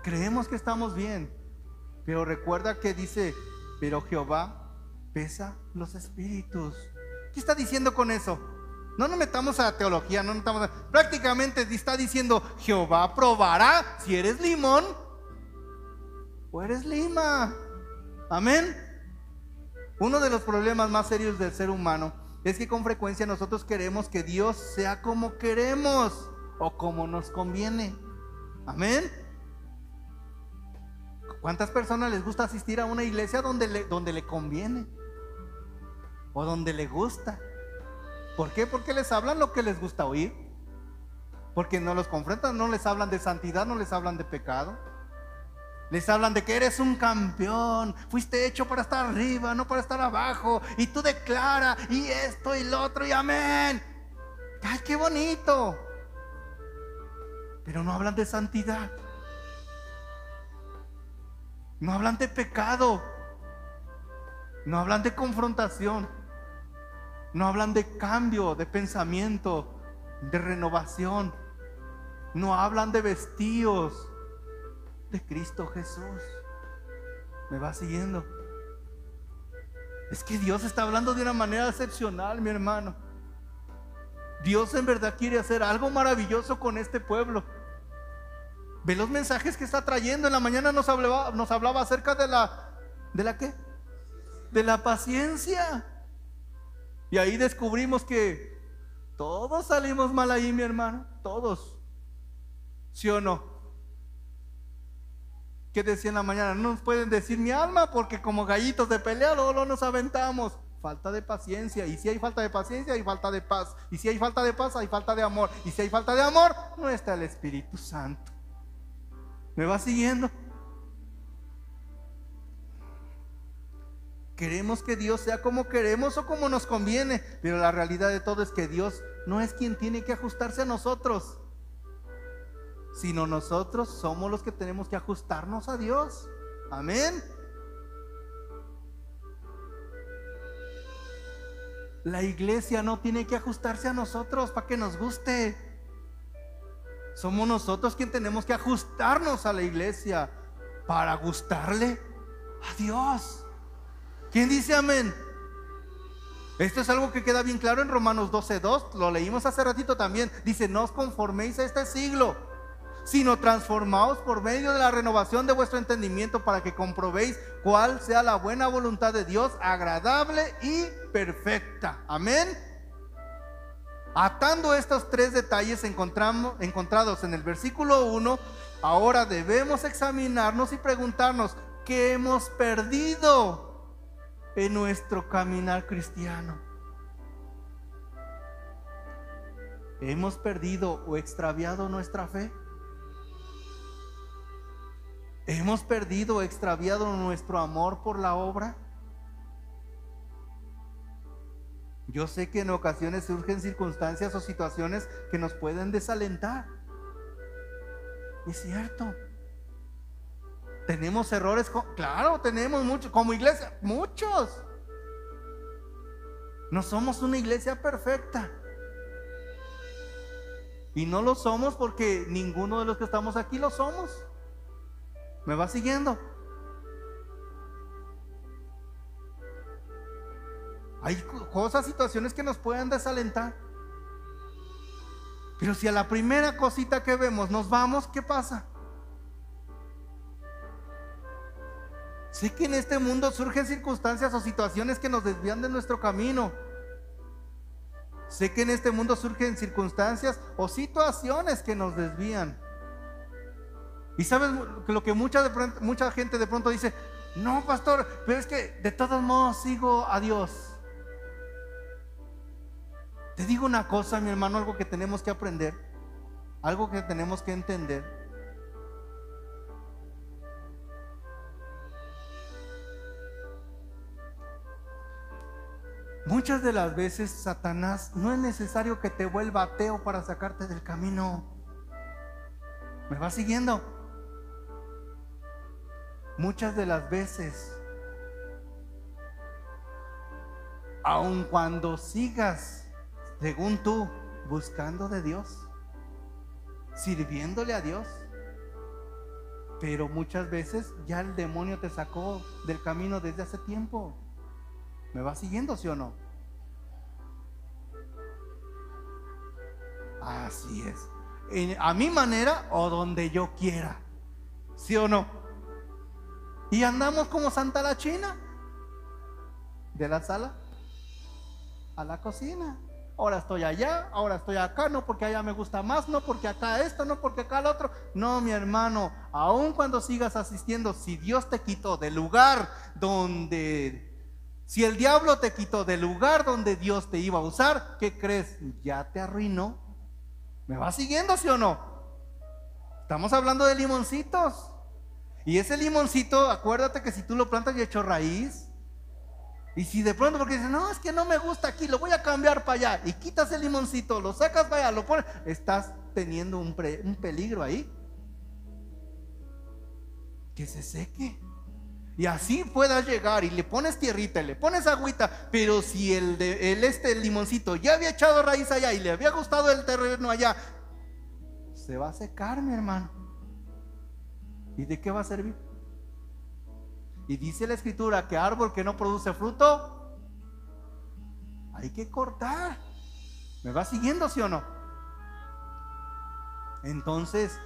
Speaker 1: Creemos que estamos bien. Pero recuerda que dice, pero Jehová pesa los espíritus. ¿Qué está diciendo con eso? No nos metamos a teología, no nos metamos. Prácticamente está diciendo, Jehová probará si eres limón o eres lima. Amén. Uno de los problemas más serios del ser humano es que con frecuencia nosotros queremos que Dios sea como queremos o como nos conviene. Amén. ¿Cuántas personas les gusta asistir a una iglesia donde le, donde le conviene? O donde le gusta. ¿Por qué? Porque les hablan lo que les gusta oír. Porque no los confrontan, no les hablan de santidad, no les hablan de pecado. Les hablan de que eres un campeón, fuiste hecho para estar arriba, no para estar abajo. Y tú declara, y esto y lo otro, y amén. ¡Ay, qué bonito! Pero no hablan de santidad. No hablan de pecado. No hablan de confrontación. No hablan de cambio de pensamiento, de renovación. No hablan de vestidos Cristo Jesús. ¿Me va siguiendo? Es que Dios está hablando de una manera excepcional, mi hermano. Dios en verdad quiere hacer algo maravilloso con este pueblo. Ve los mensajes que está trayendo. En la mañana nos hablaba, nos hablaba acerca de la, ¿de la qué? De la paciencia. Y ahí descubrimos que todos salimos mal ahí, mi hermano. Todos. ¿Sí o no? ¿Qué decía en la mañana? No nos pueden decir mi alma porque como gallitos de pelea luego nos aventamos. Falta de paciencia. Y si hay falta de paciencia, hay falta de paz. Y si hay falta de paz, hay falta de amor. Y si hay falta de amor, no está el Espíritu Santo. ¿Me va siguiendo? Queremos que Dios sea como queremos o como nos conviene, pero la realidad de todo es que Dios no es quien tiene que ajustarse a nosotros sino nosotros somos los que tenemos que ajustarnos a Dios. Amén. La iglesia no tiene que ajustarse a nosotros para que nos guste. Somos nosotros quien tenemos que ajustarnos a la iglesia para gustarle a Dios. ¿Quién dice amén? Esto es algo que queda bien claro en Romanos 12.2, lo leímos hace ratito también. Dice, no os conforméis a este siglo, sino transformaos por medio de la renovación de vuestro entendimiento para que comprobéis cuál sea la buena voluntad de Dios, agradable y perfecta. Amén. Atando estos tres detalles encontramos, encontrados en el versículo 1, ahora debemos examinarnos y preguntarnos, ¿qué hemos perdido en nuestro caminar cristiano? ¿Hemos perdido o extraviado nuestra fe? ¿Hemos perdido extraviado nuestro amor por la obra? Yo sé que en ocasiones surgen circunstancias o situaciones que nos pueden desalentar. Es cierto. Tenemos errores, claro, tenemos muchos, como iglesia, muchos. No somos una iglesia perfecta. Y no lo somos porque ninguno de los que estamos aquí lo somos. ¿Me va siguiendo? Hay cosas, situaciones que nos pueden desalentar. Pero si a la primera cosita que vemos nos vamos, ¿qué pasa? Sé que en este mundo surgen circunstancias o situaciones que nos desvían de nuestro camino. Sé que en este mundo surgen circunstancias o situaciones que nos desvían. Y sabes lo que mucha, gente de pronto dice, no, pastor, pero es que de todos modos sigo a Dios. Te digo una cosa, mi hermano, algo que tenemos que aprender, algo que tenemos que entender. Muchas de las veces, Satanás, no es necesario que te vuelva ateo para sacarte del camino. ¿Me va siguiendo? Muchas de las veces, aun cuando sigas, según tú, buscando de Dios, sirviéndole a Dios, pero muchas veces ya el demonio te sacó del camino desde hace tiempo. ¿Me va siguiendo, sí o no? Así es. a mi manera o donde yo quiera. ¿Sí o no? Y andamos como Santa la China. De la sala a la cocina. Ahora estoy allá, ahora estoy acá, no porque allá me gusta más, no porque acá esto, no porque acá el otro. No, mi hermano, aun cuando sigas asistiendo, si Dios te quitó del lugar donde, si el diablo te quitó del lugar donde Dios te iba a usar, ¿qué crees? Ya te arruinó. ¿Me va siguiendo, sí o no? Estamos hablando de limoncitos. Y ese limoncito, acuérdate que si tú lo plantas y hecho raíz, y si de pronto porque dices, no, es que no me gusta aquí, lo voy a cambiar para allá, y quitas el limoncito, lo sacas para allá, lo pones, estás teniendo un, pre- un peligro ahí. Que se seque. Y así puedas llegar y le pones tierrita y le pones agüita, pero si el, de, el este el limoncito ya había echado raíz allá y le había gustado el terreno allá, se va a secar, mi hermano. ¿Y de qué va a servir? Y dice la escritura que árbol que no produce fruto, hay que cortar. ¿Me va siguiendo, sí o no? Entonces,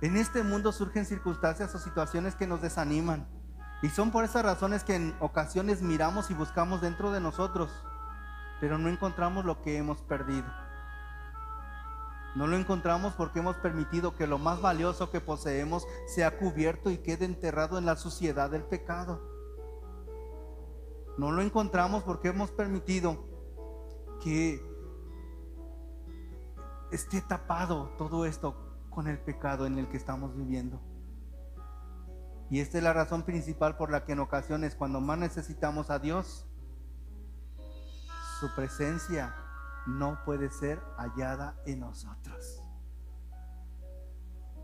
Speaker 1: en este mundo surgen circunstancias o situaciones que nos desaniman. Y son por esas razones que en ocasiones miramos y buscamos dentro de nosotros, pero no encontramos lo que hemos perdido. No lo encontramos porque hemos permitido que lo más valioso que poseemos sea cubierto y quede enterrado en la suciedad del pecado. No lo encontramos porque hemos permitido que esté tapado todo esto con el pecado en el que estamos viviendo. Y esta es la razón principal por la que en ocasiones cuando más necesitamos a Dios, su presencia no puede ser hallada en nosotros.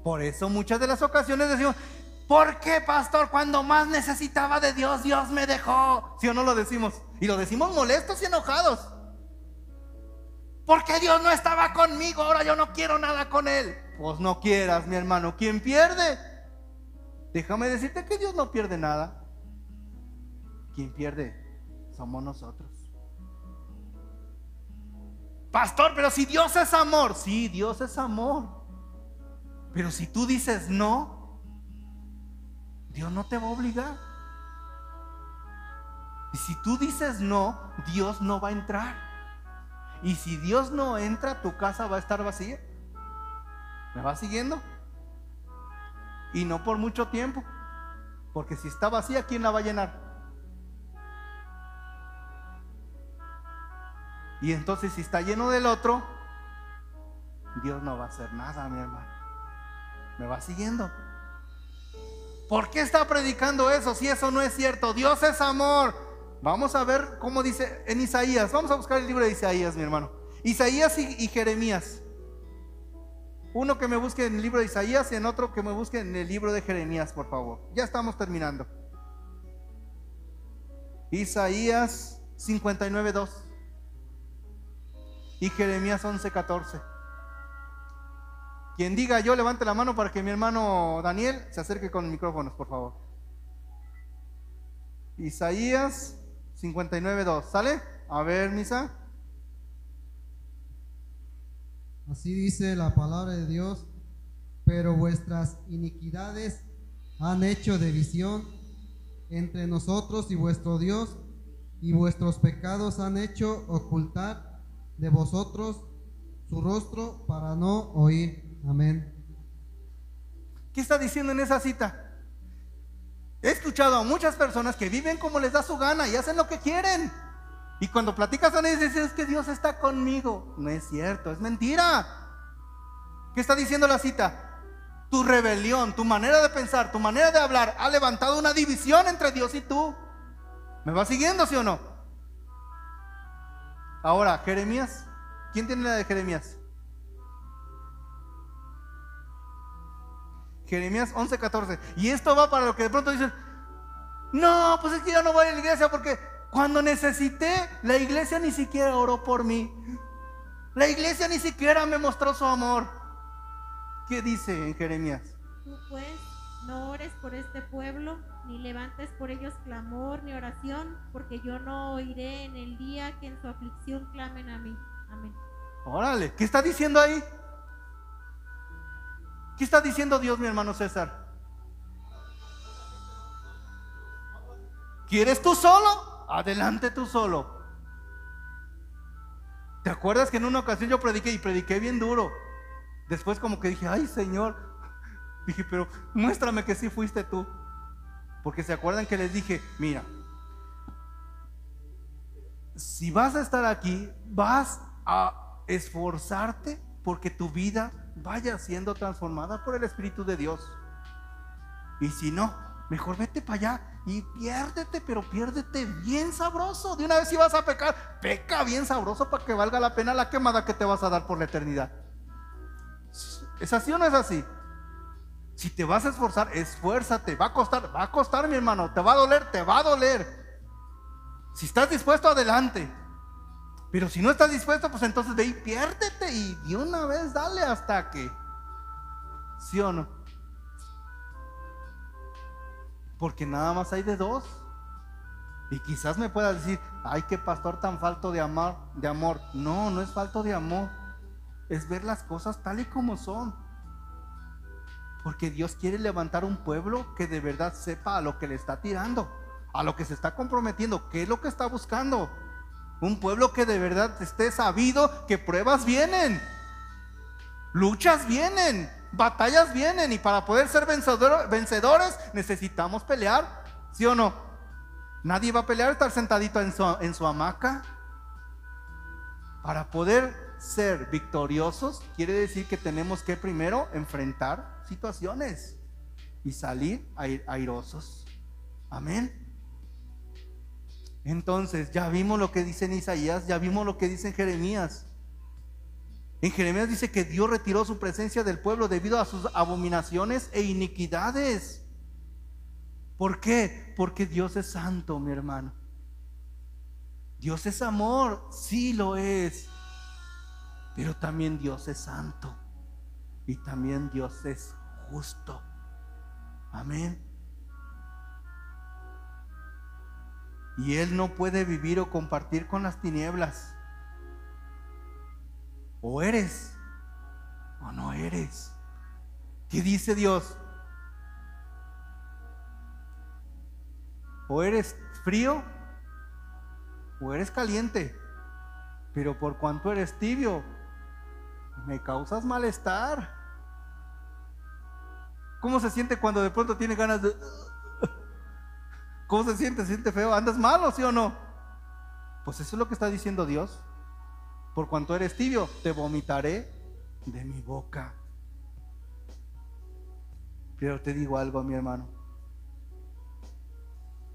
Speaker 1: Por eso muchas de las ocasiones decimos, ¿por qué, pastor? Cuando más necesitaba de Dios, Dios me dejó. Si o no lo decimos? Y lo decimos molestos y enojados. Porque Dios no estaba conmigo, ahora yo no quiero nada con Él. Pues no quieras, mi hermano. ¿Quién pierde? Déjame decirte que Dios no pierde nada. Quien pierde somos nosotros. Pastor, pero si Dios es amor, sí, Dios es amor. Pero si tú dices no, Dios no te va a obligar. Y si tú dices no, Dios no va a entrar. Y si Dios no entra, tu casa va a estar vacía. ¿Me va siguiendo? Y no por mucho tiempo. Porque si está vacía, ¿quién la va a llenar? Y entonces si está lleno del otro, Dios no va a hacer nada, mi hermano. ¿Me va siguiendo? ¿Por qué está predicando eso si eso no es cierto? Dios es amor. Vamos a ver cómo dice en Isaías. Vamos a buscar el libro de Isaías, mi hermano. Isaías y, y Jeremías. Uno que me busque en el libro de Isaías y en otro que me busque en el libro de Jeremías, por favor. Ya estamos terminando. Isaías 59.2 y Jeremías 11.14. Quien diga yo, levante la mano para que mi hermano Daniel se acerque con micrófonos, por favor. Isaías 59.2. ¿Sale? A ver, Misa.
Speaker 3: Así dice la palabra de Dios, pero vuestras iniquidades han hecho división entre nosotros y vuestro Dios, y vuestros pecados han hecho ocultar de vosotros su rostro para no oír. Amén.
Speaker 1: ¿Qué está diciendo en esa cita? He escuchado a muchas personas que viven como les da su gana y hacen lo que quieren. Y cuando platicas con ellos dices, es que Dios está conmigo. No es cierto, es mentira. ¿Qué está diciendo la cita? Tu rebelión, tu manera de pensar, tu manera de hablar ha levantado una división entre Dios y tú. ¿Me va siguiendo, sí o no? Ahora, Jeremías. ¿Quién tiene la de Jeremías? Jeremías 11:14. Y esto va para lo que de pronto dicen, no, pues es que yo no voy a la iglesia porque cuando necesité, la iglesia ni siquiera oró por mí. La iglesia ni siquiera me mostró su amor. ¿Qué dice en Jeremías?
Speaker 4: Tú pues no ores por este pueblo, ni levantes por ellos clamor ni oración, porque yo no oiré en el día que en su aflicción clamen a mí. Amén.
Speaker 1: Órale, ¿qué está diciendo ahí? ¿Qué está diciendo Dios, mi hermano César? ¿Quieres tú solo? Adelante tú solo. ¿Te acuerdas que en una ocasión yo prediqué y prediqué bien duro? Después como que dije, ay Señor, dije, pero muéstrame que sí fuiste tú. Porque se acuerdan que les dije, mira, si vas a estar aquí, vas a esforzarte porque tu vida vaya siendo transformada por el Espíritu de Dios. Y si no, mejor vete para allá y piérdete, pero piérdete bien sabroso. De una vez si vas a pecar, peca bien sabroso para que valga la pena la quemada que te vas a dar por la eternidad. ¿Es así o no es así? Si te vas a esforzar, esfuérzate. Va a costar, va a costar, mi hermano. Te va a doler, te va a doler. Si estás dispuesto, adelante. Pero si no estás dispuesto, pues entonces ve y piérdete y de una vez dale hasta que. ¿Sí o no? Porque nada más hay de dos. Y quizás me puedas decir, ay, qué pastor tan falto de amor, de amor. No, no es falto de amor. Es ver las cosas tal y como son. Porque Dios quiere levantar un pueblo que de verdad sepa a lo que le está tirando, a lo que se está comprometiendo, qué es lo que está buscando. Un pueblo que de verdad esté sabido que pruebas vienen, luchas vienen, batallas vienen y para poder ser vencedores necesitamos pelear, ¿sí o no? Nadie va a pelear estar sentadito en su, hamaca. Para poder ser victoriosos quiere decir que tenemos que primero enfrentar situaciones y salir airosos. Amén. Entonces, ya vimos lo que dice Isaías, ya vimos lo que dice Jeremías. En Jeremías dice que Dios retiró su presencia del pueblo debido a sus abominaciones e iniquidades. ¿Por qué? Porque Dios es santo, mi hermano. Dios es amor, sí lo es. Pero también Dios es santo. Y también Dios es justo. Amén. Y Él no puede vivir o compartir con las tinieblas. O eres o no eres. ¿Qué dice Dios? O eres frío o eres caliente. Pero por cuanto eres tibio, me causas malestar. ¿Cómo se siente cuando de pronto tiene ganas de... ¿Cómo se siente? ¿Se siente feo? ¿Andas malo, sí o no? Pues eso es lo que está diciendo Dios. Por cuanto eres tibio, te vomitaré de mi boca. Pero te digo algo, mi hermano.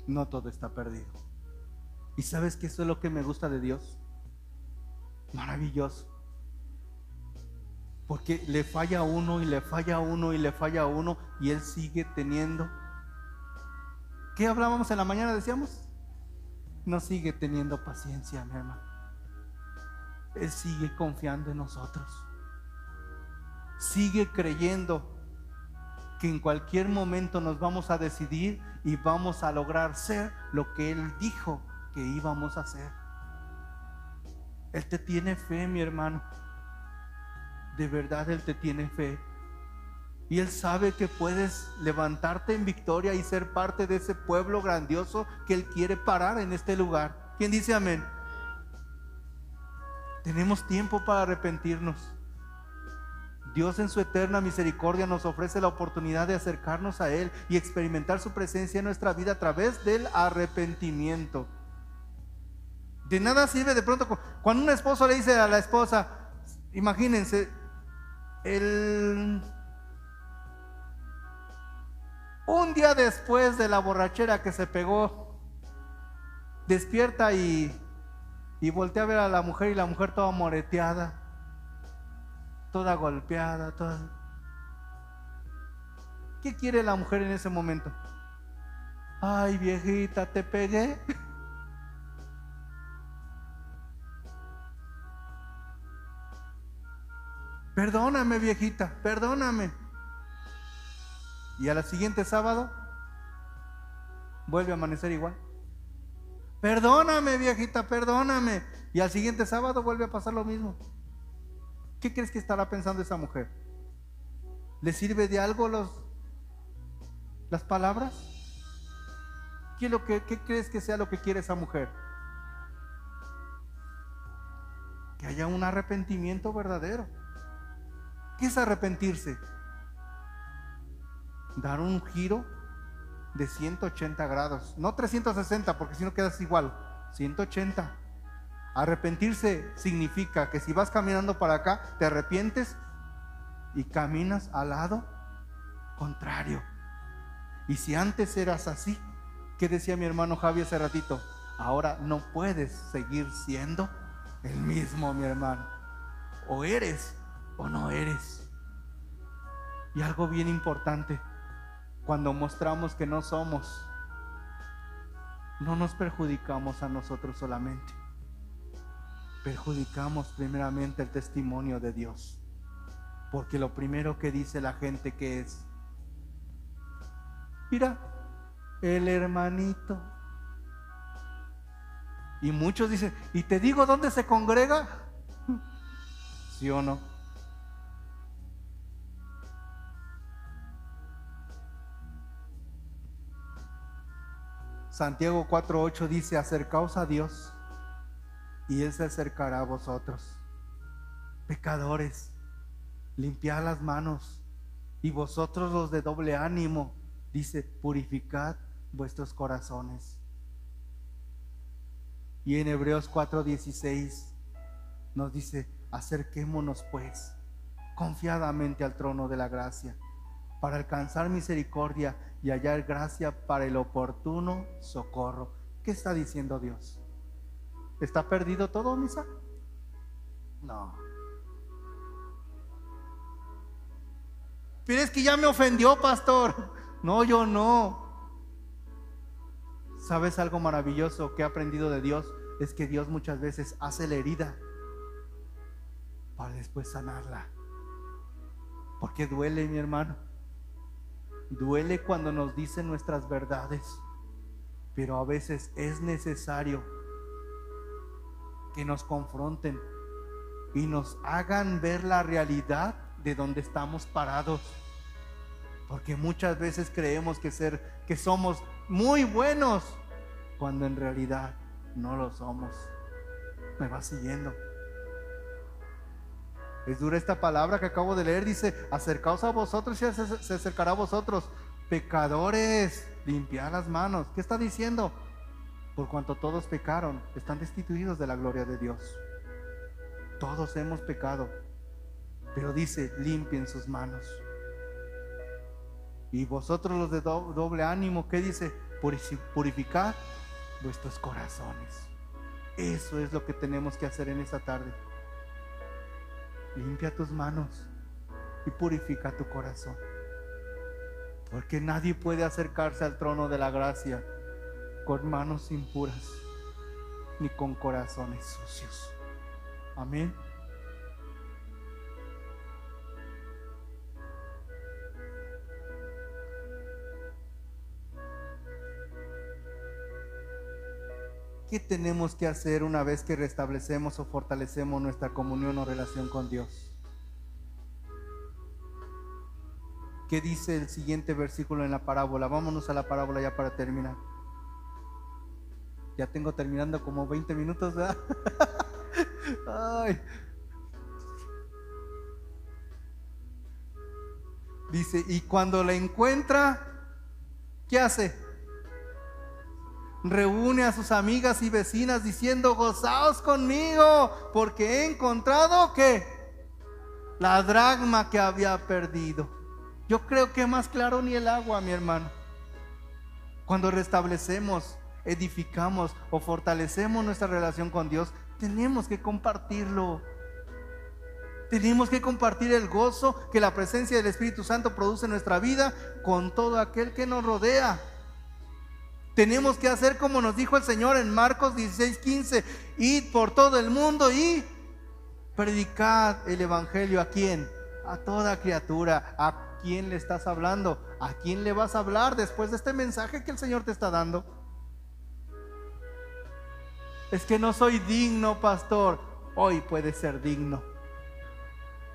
Speaker 1: No todo está perdido. ¿Y sabes que eso es lo que me gusta de Dios? Maravilloso. Porque le falla uno y le falla uno y le falla uno y Él sigue teniendo. ¿Qué hablábamos en la mañana? Decíamos. No sigue teniendo paciencia, mi hermano. Él sigue confiando en nosotros. Sigue creyendo que en cualquier momento nos vamos a decidir y vamos a lograr ser lo que Él dijo que íbamos a hacer. Él te tiene fe, mi hermano de verdad Él te tiene fe. Y Él sabe que puedes levantarte en victoria y ser parte de ese pueblo grandioso que Él quiere parar en este lugar. ¿Quién dice amén? Tenemos tiempo para arrepentirnos. Dios en su eterna misericordia nos ofrece la oportunidad de acercarnos a Él y experimentar su presencia en nuestra vida a través del arrepentimiento. De nada sirve de pronto cuando un esposo le dice a la esposa, imagínense, el, un día después de la borrachera que se pegó, despierta y, y voltea a ver a la mujer y la mujer toda moreteada, toda golpeada, toda... ¿Qué quiere la mujer en ese momento? Ay, viejita, te pegué. Perdóname, viejita, perdóname. Y a la siguiente sábado vuelve a amanecer igual. Perdóname, viejita, perdóname. Y al siguiente sábado vuelve a pasar lo mismo. ¿Qué crees que estará pensando esa mujer? ¿Le sirve de algo los, las palabras? ¿Qué, lo que, ¿Qué crees que sea lo que quiere esa mujer? Que haya un arrepentimiento verdadero. ¿Qué es arrepentirse? Dar un giro de 180 grados, no 360 porque si no quedas igual, 180. Arrepentirse significa que si vas caminando para acá, te arrepientes y caminas al lado contrario. Y si antes eras así, ¿qué decía mi hermano Javi hace ratito? Ahora no puedes seguir siendo el mismo, mi hermano. O eres o no eres. Y algo bien importante, cuando mostramos que no somos, no nos perjudicamos a nosotros solamente. Perjudicamos primeramente el testimonio de Dios. Porque lo primero que dice la gente que es, mira, el hermanito. Y muchos dicen, ¿y te digo dónde se congrega? ¿Sí o no? Santiago 4:8 dice, acercaos a Dios y Él se acercará a vosotros. Pecadores, limpiad las manos y vosotros los de doble ánimo, dice, purificad vuestros corazones. Y en Hebreos 4:16 nos dice, acerquémonos pues confiadamente al trono de la gracia para alcanzar misericordia y hallar gracia para el oportuno socorro. ¿Qué está diciendo Dios? ¿Está perdido todo, misa? No. Pero es que ya me ofendió, pastor. No, yo no. ¿Sabes algo maravilloso que he aprendido de Dios? Es que Dios muchas veces hace la herida para después sanarla. Porque duele, mi hermano. Duele cuando nos dicen nuestras verdades, pero a veces es necesario que nos confronten y nos hagan ver la realidad de donde estamos parados. Porque muchas veces creemos que ser que somos muy buenos cuando en realidad no lo somos. Me va siguiendo. Es dura esta palabra que acabo de leer. Dice, acercaos a vosotros y se acercará a vosotros. Pecadores, limpiad las manos. ¿Qué está diciendo? Por cuanto todos pecaron, están destituidos de la gloria de Dios. Todos hemos pecado. Pero dice, limpien sus manos. Y vosotros los de doble ánimo, ¿qué dice? Purificad vuestros corazones. Eso es lo que tenemos que hacer en esta tarde limpia tus manos y purifica tu corazón. Porque nadie puede acercarse al trono de la gracia con manos impuras ni con corazones sucios. Amén. ¿Qué tenemos que hacer una vez que restablecemos o fortalecemos nuestra comunión o relación con Dios? ¿Qué dice el siguiente versículo en la parábola? Vámonos a la parábola ya para terminar. Ya tengo terminando como 20 minutos. Dice, y cuando la encuentra, ¿qué hace? Reúne a sus amigas y vecinas diciendo, gozaos conmigo, porque he encontrado que la dragma que había perdido. Yo creo que más claro ni el agua, mi hermano. Cuando restablecemos, edificamos o fortalecemos nuestra relación con Dios, tenemos que compartirlo. Tenemos que compartir el gozo que la presencia del Espíritu Santo produce en nuestra vida con todo aquel que nos rodea. Tenemos que hacer como nos dijo el Señor en Marcos 16, 15, id por todo el mundo y predicad el Evangelio a quién? A toda criatura. ¿A quién le estás hablando? ¿A quién le vas a hablar después de este mensaje que el Señor te está dando? Es que no soy digno, pastor. Hoy puedes ser digno.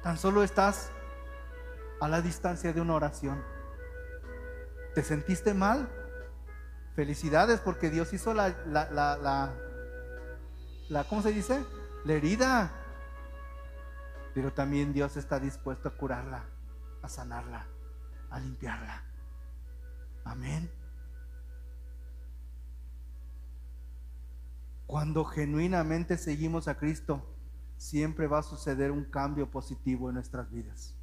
Speaker 1: Tan solo estás a la distancia de una oración. ¿Te sentiste mal? Felicidades porque Dios hizo la, la, la, la, ¿cómo se dice? La herida. Pero también Dios está dispuesto a curarla, a sanarla, a limpiarla. Amén. Cuando genuinamente seguimos a Cristo, siempre va a suceder un cambio positivo en nuestras vidas.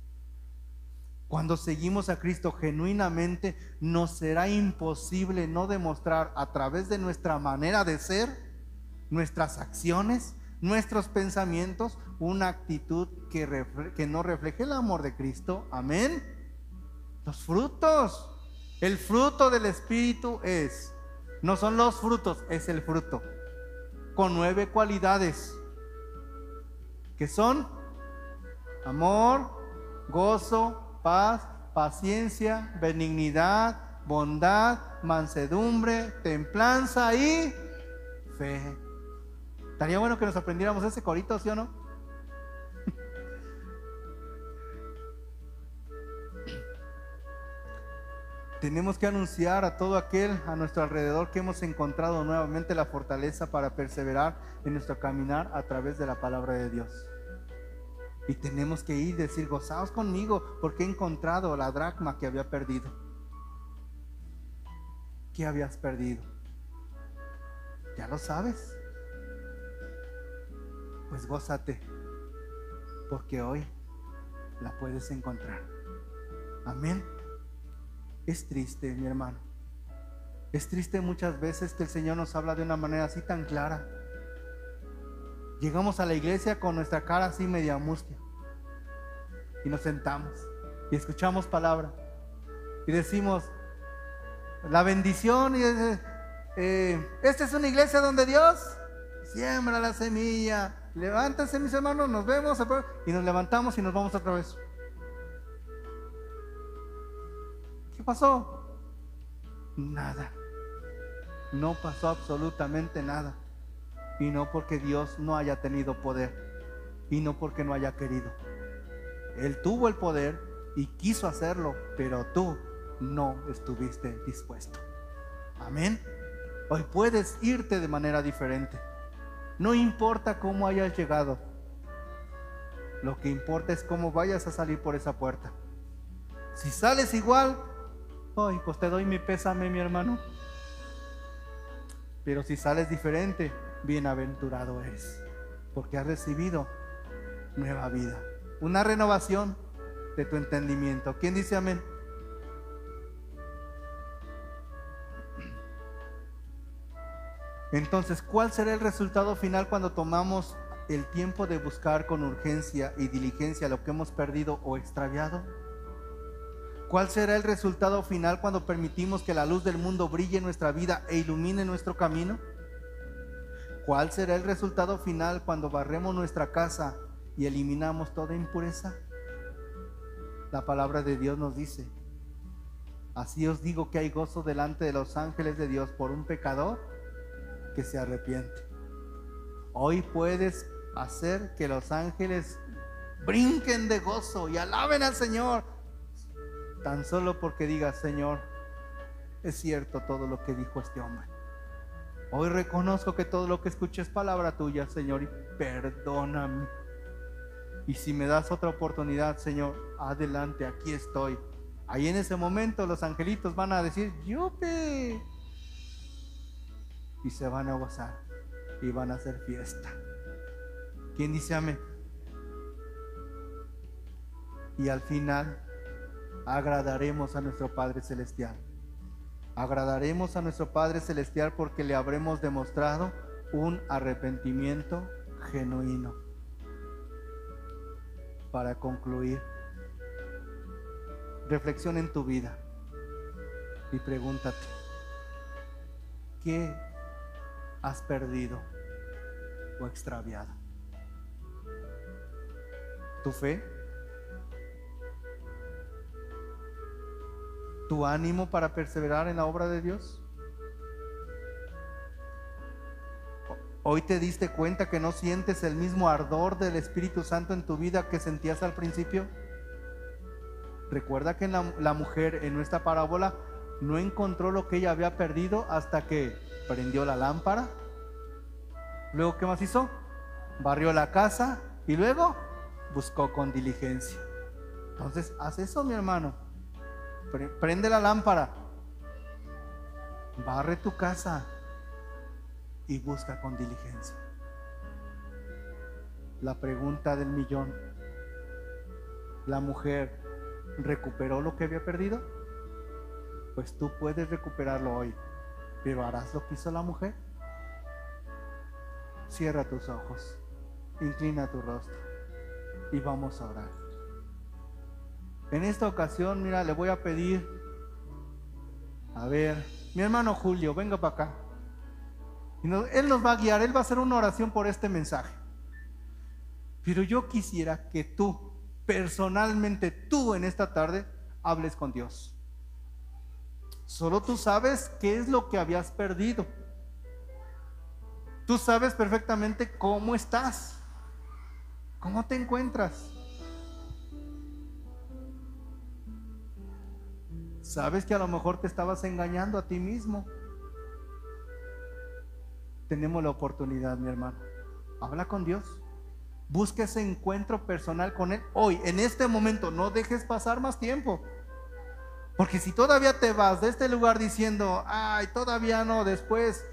Speaker 1: Cuando seguimos a Cristo genuinamente, nos será imposible no demostrar a través de nuestra manera de ser, nuestras acciones, nuestros pensamientos, una actitud que, no refleje el amor de Cristo. Amén. Los frutos. El fruto del Espíritu es, no son los frutos, es el fruto. Con nueve cualidades. Que son amor, gozo, paz, paciencia, benignidad, bondad, mansedumbre, templanza y fe. Estaría bueno que nos aprendiéramos ese corito, ¿sí o no? Tenemos que anunciar a todo aquel a nuestro alrededor que hemos encontrado nuevamente la fortaleza para perseverar en nuestro caminar a través de la palabra de Dios. Y tenemos que ir y decir, gozaos conmigo porque he encontrado la dracma que había perdido. ¿Qué habías perdido? Ya lo sabes. Pues gózate porque hoy la puedes encontrar. Amén. Es triste, mi hermano. Es triste muchas veces que el Señor nos habla de una manera así tan clara. Llegamos a la iglesia con nuestra cara así media mustia. Y nos sentamos y escuchamos palabra. Y decimos, la bendición. Y, eh, esta es una iglesia donde Dios siembra la semilla. Levántense mis hermanos, nos vemos. Y nos levantamos y nos vamos otra vez. ¿Qué pasó? Nada. No pasó absolutamente nada. Y no porque Dios no haya tenido poder. Y no porque no haya querido. Él tuvo el poder y quiso hacerlo, pero tú no estuviste dispuesto. Amén. Hoy puedes irte de manera diferente. No importa cómo hayas llegado. Lo que importa es cómo vayas a salir por esa puerta. Si sales igual, Ay, pues te doy mi pésame, mi hermano. Pero si sales diferente, bienaventurado eres, porque has recibido nueva vida, una renovación de tu entendimiento. ¿Quién dice amén? Entonces, ¿cuál será el resultado final cuando tomamos el tiempo de buscar con urgencia y diligencia lo que hemos perdido o extraviado? ¿Cuál será el resultado final cuando permitimos que la luz del mundo brille en nuestra vida e ilumine nuestro camino? ¿Cuál será el resultado final cuando barremos nuestra casa y eliminamos toda impureza? La palabra de Dios nos dice, así os digo que hay gozo delante de los ángeles de Dios por un pecador que se arrepiente. Hoy puedes hacer que los ángeles brinquen de gozo y alaben al Señor tan solo porque digas, Señor, es cierto todo lo que dijo este hombre. Hoy reconozco que todo lo que escuché es palabra tuya, Señor, y perdóname. Y si me das otra oportunidad, Señor, adelante, aquí estoy. Ahí en ese momento los angelitos van a decir, ¡Yupe! Y se van a gozar y van a hacer fiesta. ¿Quién dice amén? Y al final agradaremos a nuestro Padre Celestial. Agradaremos a nuestro Padre Celestial porque le habremos demostrado un arrepentimiento genuino. Para concluir, reflexiona en tu vida y pregúntate, ¿qué has perdido o extraviado? ¿Tu fe? Tu ánimo para perseverar en la obra de Dios? Hoy te diste cuenta que no sientes el mismo ardor del Espíritu Santo en tu vida que sentías al principio. Recuerda que la, mujer en nuestra parábola no encontró lo que ella había perdido hasta que prendió la lámpara. Luego, ¿qué más hizo? Barrió la casa y luego buscó con diligencia. Entonces, haz eso, mi hermano. Prende la lámpara. Barre tu casa. y busca con diligencia. La pregunta del millón, ¿la mujer recuperó lo que había perdido? Pues tú puedes recuperarlo hoy, pero ¿harás lo que hizo la mujer? Cierra tus ojos, inclina tu rostro y vamos a orar. En esta ocasión, mira, le voy a pedir, a ver, mi hermano Julio, venga para acá. Y él nos va a guiar, él va a hacer una oración por este mensaje. Pero yo quisiera que tú, personalmente, tú en esta tarde, hables con Dios. Solo tú sabes qué es lo que habías perdido. Tú sabes perfectamente cómo estás, cómo te encuentras. Sabes que a lo mejor te estabas engañando a ti mismo. Tenemos la oportunidad, mi hermano. Habla con Dios. Busca ese encuentro personal con Él hoy, en este momento. No dejes pasar más tiempo. Porque si todavía te vas de este lugar diciendo, ay, todavía no, después,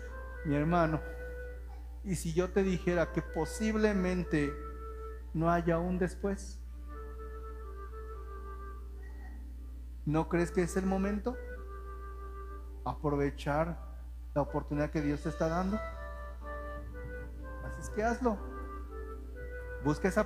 Speaker 1: mi hermano, y si yo te dijera que posiblemente no haya un después, ¿no crees que es el momento? Aprovechar la oportunidad que Dios te está dando. Así es que hazlo. Busca esa